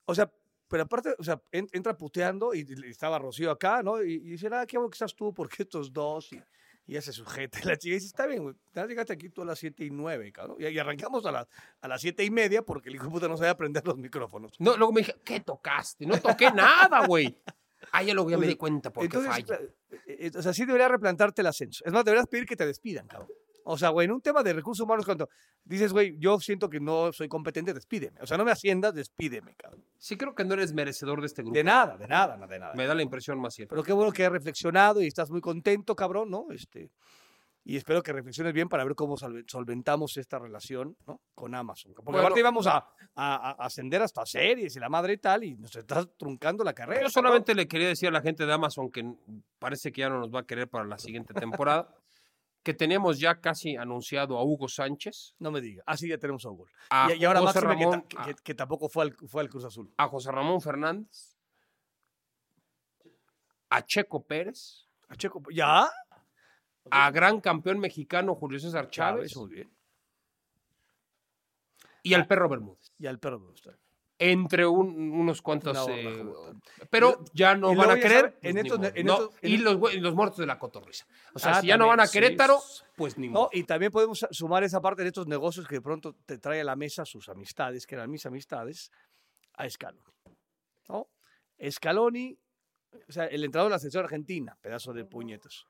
o sea, pero aparte, o sea, en- entra puteando y, y estaba Rocío acá, ¿no? Y, y dice, ah, qué bueno que estás tú, porque estos dos. Y, y ya se sujeta. La chica dice, está bien, güey, llegaste aquí tú a las siete y nueve, cabrón. Y, y arrancamos a, las a las siete y media porque el hijo de puta no sabía prender los micrófonos. No, luego me dije, ¿qué tocaste? No toqué nada, güey. Ah, ya luego ya me di cuenta por qué Entonces, falla. eh, eh, o sea, sí deberías replantarte el ascenso. Es más, deberías pedir que te despidan, cabrón. O sea, güey, en un tema de recursos humanos, cuando dices, güey, yo siento que no soy competente, despídeme. O sea, no me asciendas, despídeme, cabrón. Sí creo que no eres merecedor de este grupo. De nada, de nada, no, de nada. Me da la impresión más cierta. Pero qué bueno que has reflexionado y estás muy contento, cabrón, ¿no? Este, y espero que reflexiones bien para ver cómo solve- solventamos esta relación ¿no? con Amazon. Porque Bueno. aparte íbamos a, a- a ascender hasta series y la madre y tal, y nos estás truncando la carrera. Yo solamente le quería decir a la gente de Amazon que parece que ya no nos va a querer para la siguiente temporada, que teníamos ya casi anunciado a Hugo Sánchez, No me digas. Así ya tenemos a Google. a y, y ahora José que, Ramón, ta- que- que- tampoco fue al, fue al Cruz Azul. a, José Ramón Fernández, a Checo Pérez, A Checo, ¿Ya? a gran campeón mexicano Julio César Chávez Muy bien. y al perro Bermúdez. Y al perro gusta. Entre un- unos cuantos. Una eh, pero ya no van a querer. en estos- modo. en No, estos- en y los, muertos de la cotorriza. O sea, Ah, si ya no van a sí. Querétaro, pues ni modo. No, y también podemos sumar esa parte de estos negocios que de pronto te trae a la mesa sus amistades, que eran mis amistades, a Scaloni. ¿no? Scaloni, o sea, el entrenador de la selección argentina, pedazo de puñetas.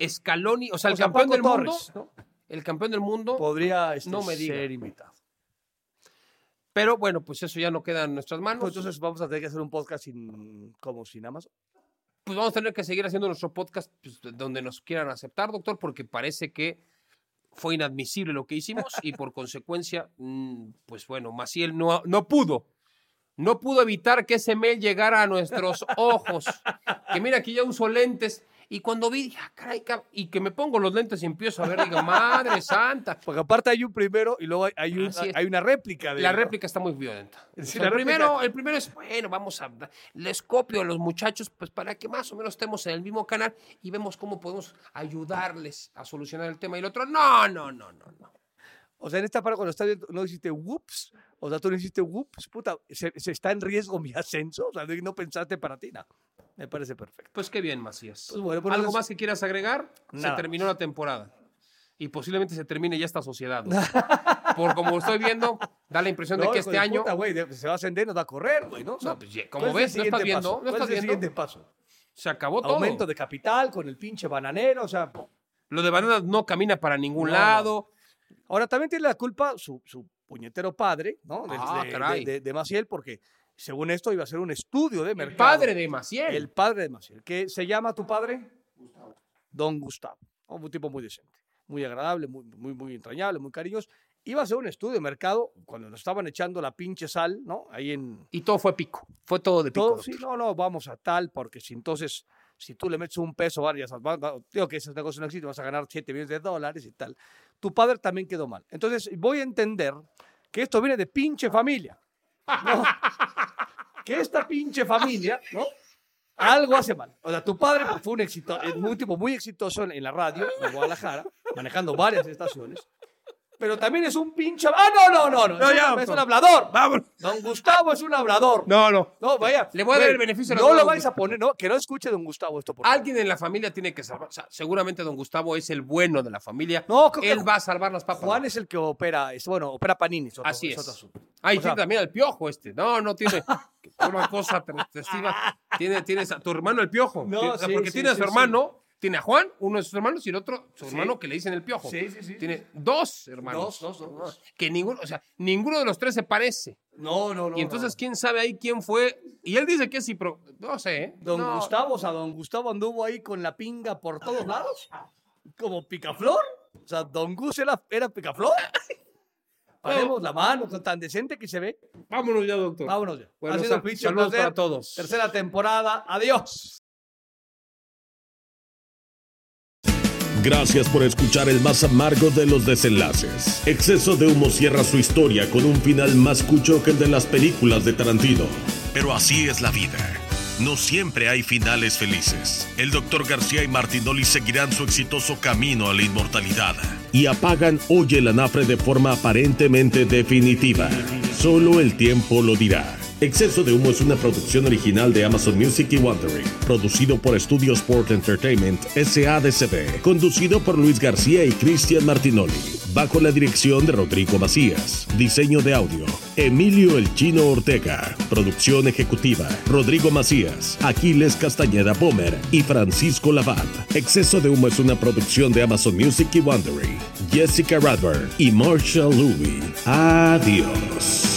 Scaloni, o sea, el O sea, campeón Paco del Torres, mundo. El campeón del mundo. Podría este, No me diga. ser invitado. Pero bueno, pues eso ya no queda en nuestras manos. Pues entonces vamos a tener que hacer un podcast sin, como sin Amazon. pues vamos a tener que seguir haciendo nuestro podcast pues, donde nos quieran aceptar, doctor, porque parece que fue inadmisible lo que hicimos y por consecuencia, mm, pues bueno, Maciel no, no pudo. No pudo evitar que ese mail llegara a nuestros ojos. Que mira, aquí ya uso lentes. Y cuando vi, dije, ah, caray, cab-", y que me pongo los lentes y empiezo a ver, digo, madre santa. Porque aparte hay un primero y luego hay, hay un- hay una réplica. De La réplica está muy violenta. Sí, el, réplica- primero, el primero es, bueno, vamos a... Les copio a los muchachos, pues para que más o menos estemos en el mismo canal y vemos cómo podemos ayudarles a solucionar el tema. Y el otro, no, no, no, no, no. O sea, en esta parte cuando estás viendo, no hiciste whoops, o sea, tú no hiciste whoops, puta, se, se está en riesgo mi ascenso, o sea, no- no pensaste para ti, nada. Me parece perfecto. Pues qué bien, Macías. Pues bueno, pues ¿Algo entonces- más que quieras agregar? Nada se terminó la temporada. Y posiblemente se termine ya esta sociedad. ¿no? Por como estoy viendo, da la impresión de No, que hijo este de año... puta, güey, de- se va a ascender, nos va a correr, güey, ¿no? O sea, No, pues, como ¿cuál es el ves, no estás viendo, paso? no ¿Cuál estás es el viendo. siguiente paso? Se acabó todo. Aumento de capital con el pinche bananero, o sea... Lo de Banana no camina para ningún No, no. lado. Ahora, también tiene la culpa su, su puñetero padre, ¿no? De, Ah, de- caray. de- de- de Maciel, porque según esto iba a ser un estudio de El mercado. padre de Maciel. El padre de Maciel. ¿Qué se llama tu padre? Don Gustavo. ¿no? Un tipo muy decente, muy agradable, muy, muy, muy entrañable, muy cariñoso. Iba a ser un estudio de mercado cuando nos estaban echando la pinche sal, ¿no? Ahí en, Y todo fue pico. Fue todo de pico. todo, sí, no, no, vamos a tal, porque si entonces, si tú le metes un peso, varias, va- va- digo que ese negocio no existe, vas a ganar 7 millones de dólares y tal. Tu padre también quedó mal. Entonces, voy a entender que esto viene de pinche familia. ¿No? que esta pinche familia, ¿no? Algo hace mal. O sea, tu padre pues, fue un, éxito, eh, un tipo muy exitoso en, la radio, en Guadalajara, manejando varias estaciones. Pero también es un pinche. ¡Ah, no, no, no! no, No, es, ya, un, es un hablador. Vamos. Don Gustavo es un hablador. No, no. No, vaya. Le voy a dar el beneficio la No lo vais a poner, no, que no escuche don Gustavo esto. Por. Alguien en la familia tiene que salvar. O sea, seguramente don Gustavo es el bueno de la familia. No, creo que Él va a salvar las papas. Juan es el que opera, es, bueno, opera Panini. otro- Así es. Ahí o sea- tiene también al piojo este. No, no tiene. Una cosa testiva. Tiene, tienes a tu hermano el piojo. No, Tiene- o sea, sí, porque sí, tiene a su sí, sí. hermano. Tiene a Juan, uno de sus hermanos, y el otro, su Sí. hermano que le dicen el piojo. Sí, sí, sí. Tiene dos hermanos. Dos, dos, dos. Que ninguno, o sea, ninguno de los tres se parece. No, no, no. y entonces, no. ¿quién sabe ahí quién fue? Y él dice que sí, pero no sé. ¿eh? Don No. Gustavo, o sea, don Gustavo anduvo ahí con la pinga por todos lados, como picaflor. O sea, don Gus era, era picaflor. Paremos la mano, tan decente que se ve. Vámonos ya, doctor. Vámonos ya. Bueno, ha sido sal- saludos placer. para todos. Tercera temporada. Adiós. Gracias por escuchar el más amargo de los desenlaces. Exceso de humo cierra su historia con un final más cucho que el de las películas de Tarantino. Pero así es la vida. No siempre hay finales felices. El Dr. García y Martinoli seguirán su exitoso camino a la inmortalidad. Y apagan hoy el anafre de forma aparentemente definitiva. Solo el tiempo lo dirá. Exceso de Humo es una producción original de Amazon Music y Wondering, producido por Studio Sport Entertainment SADCB, conducido por Luis García y Cristian Martinoli, bajo la dirección de Rodrigo Macías, diseño de audio, Emilio El Chino Ortega, producción ejecutiva, Rodrigo Macías, Aquiles Castañeda Bomer y Francisco Lavat. Exceso de Humo es una producción de Amazon Music y Wondering, Jessica Radburn y Marshall Louis. Adiós.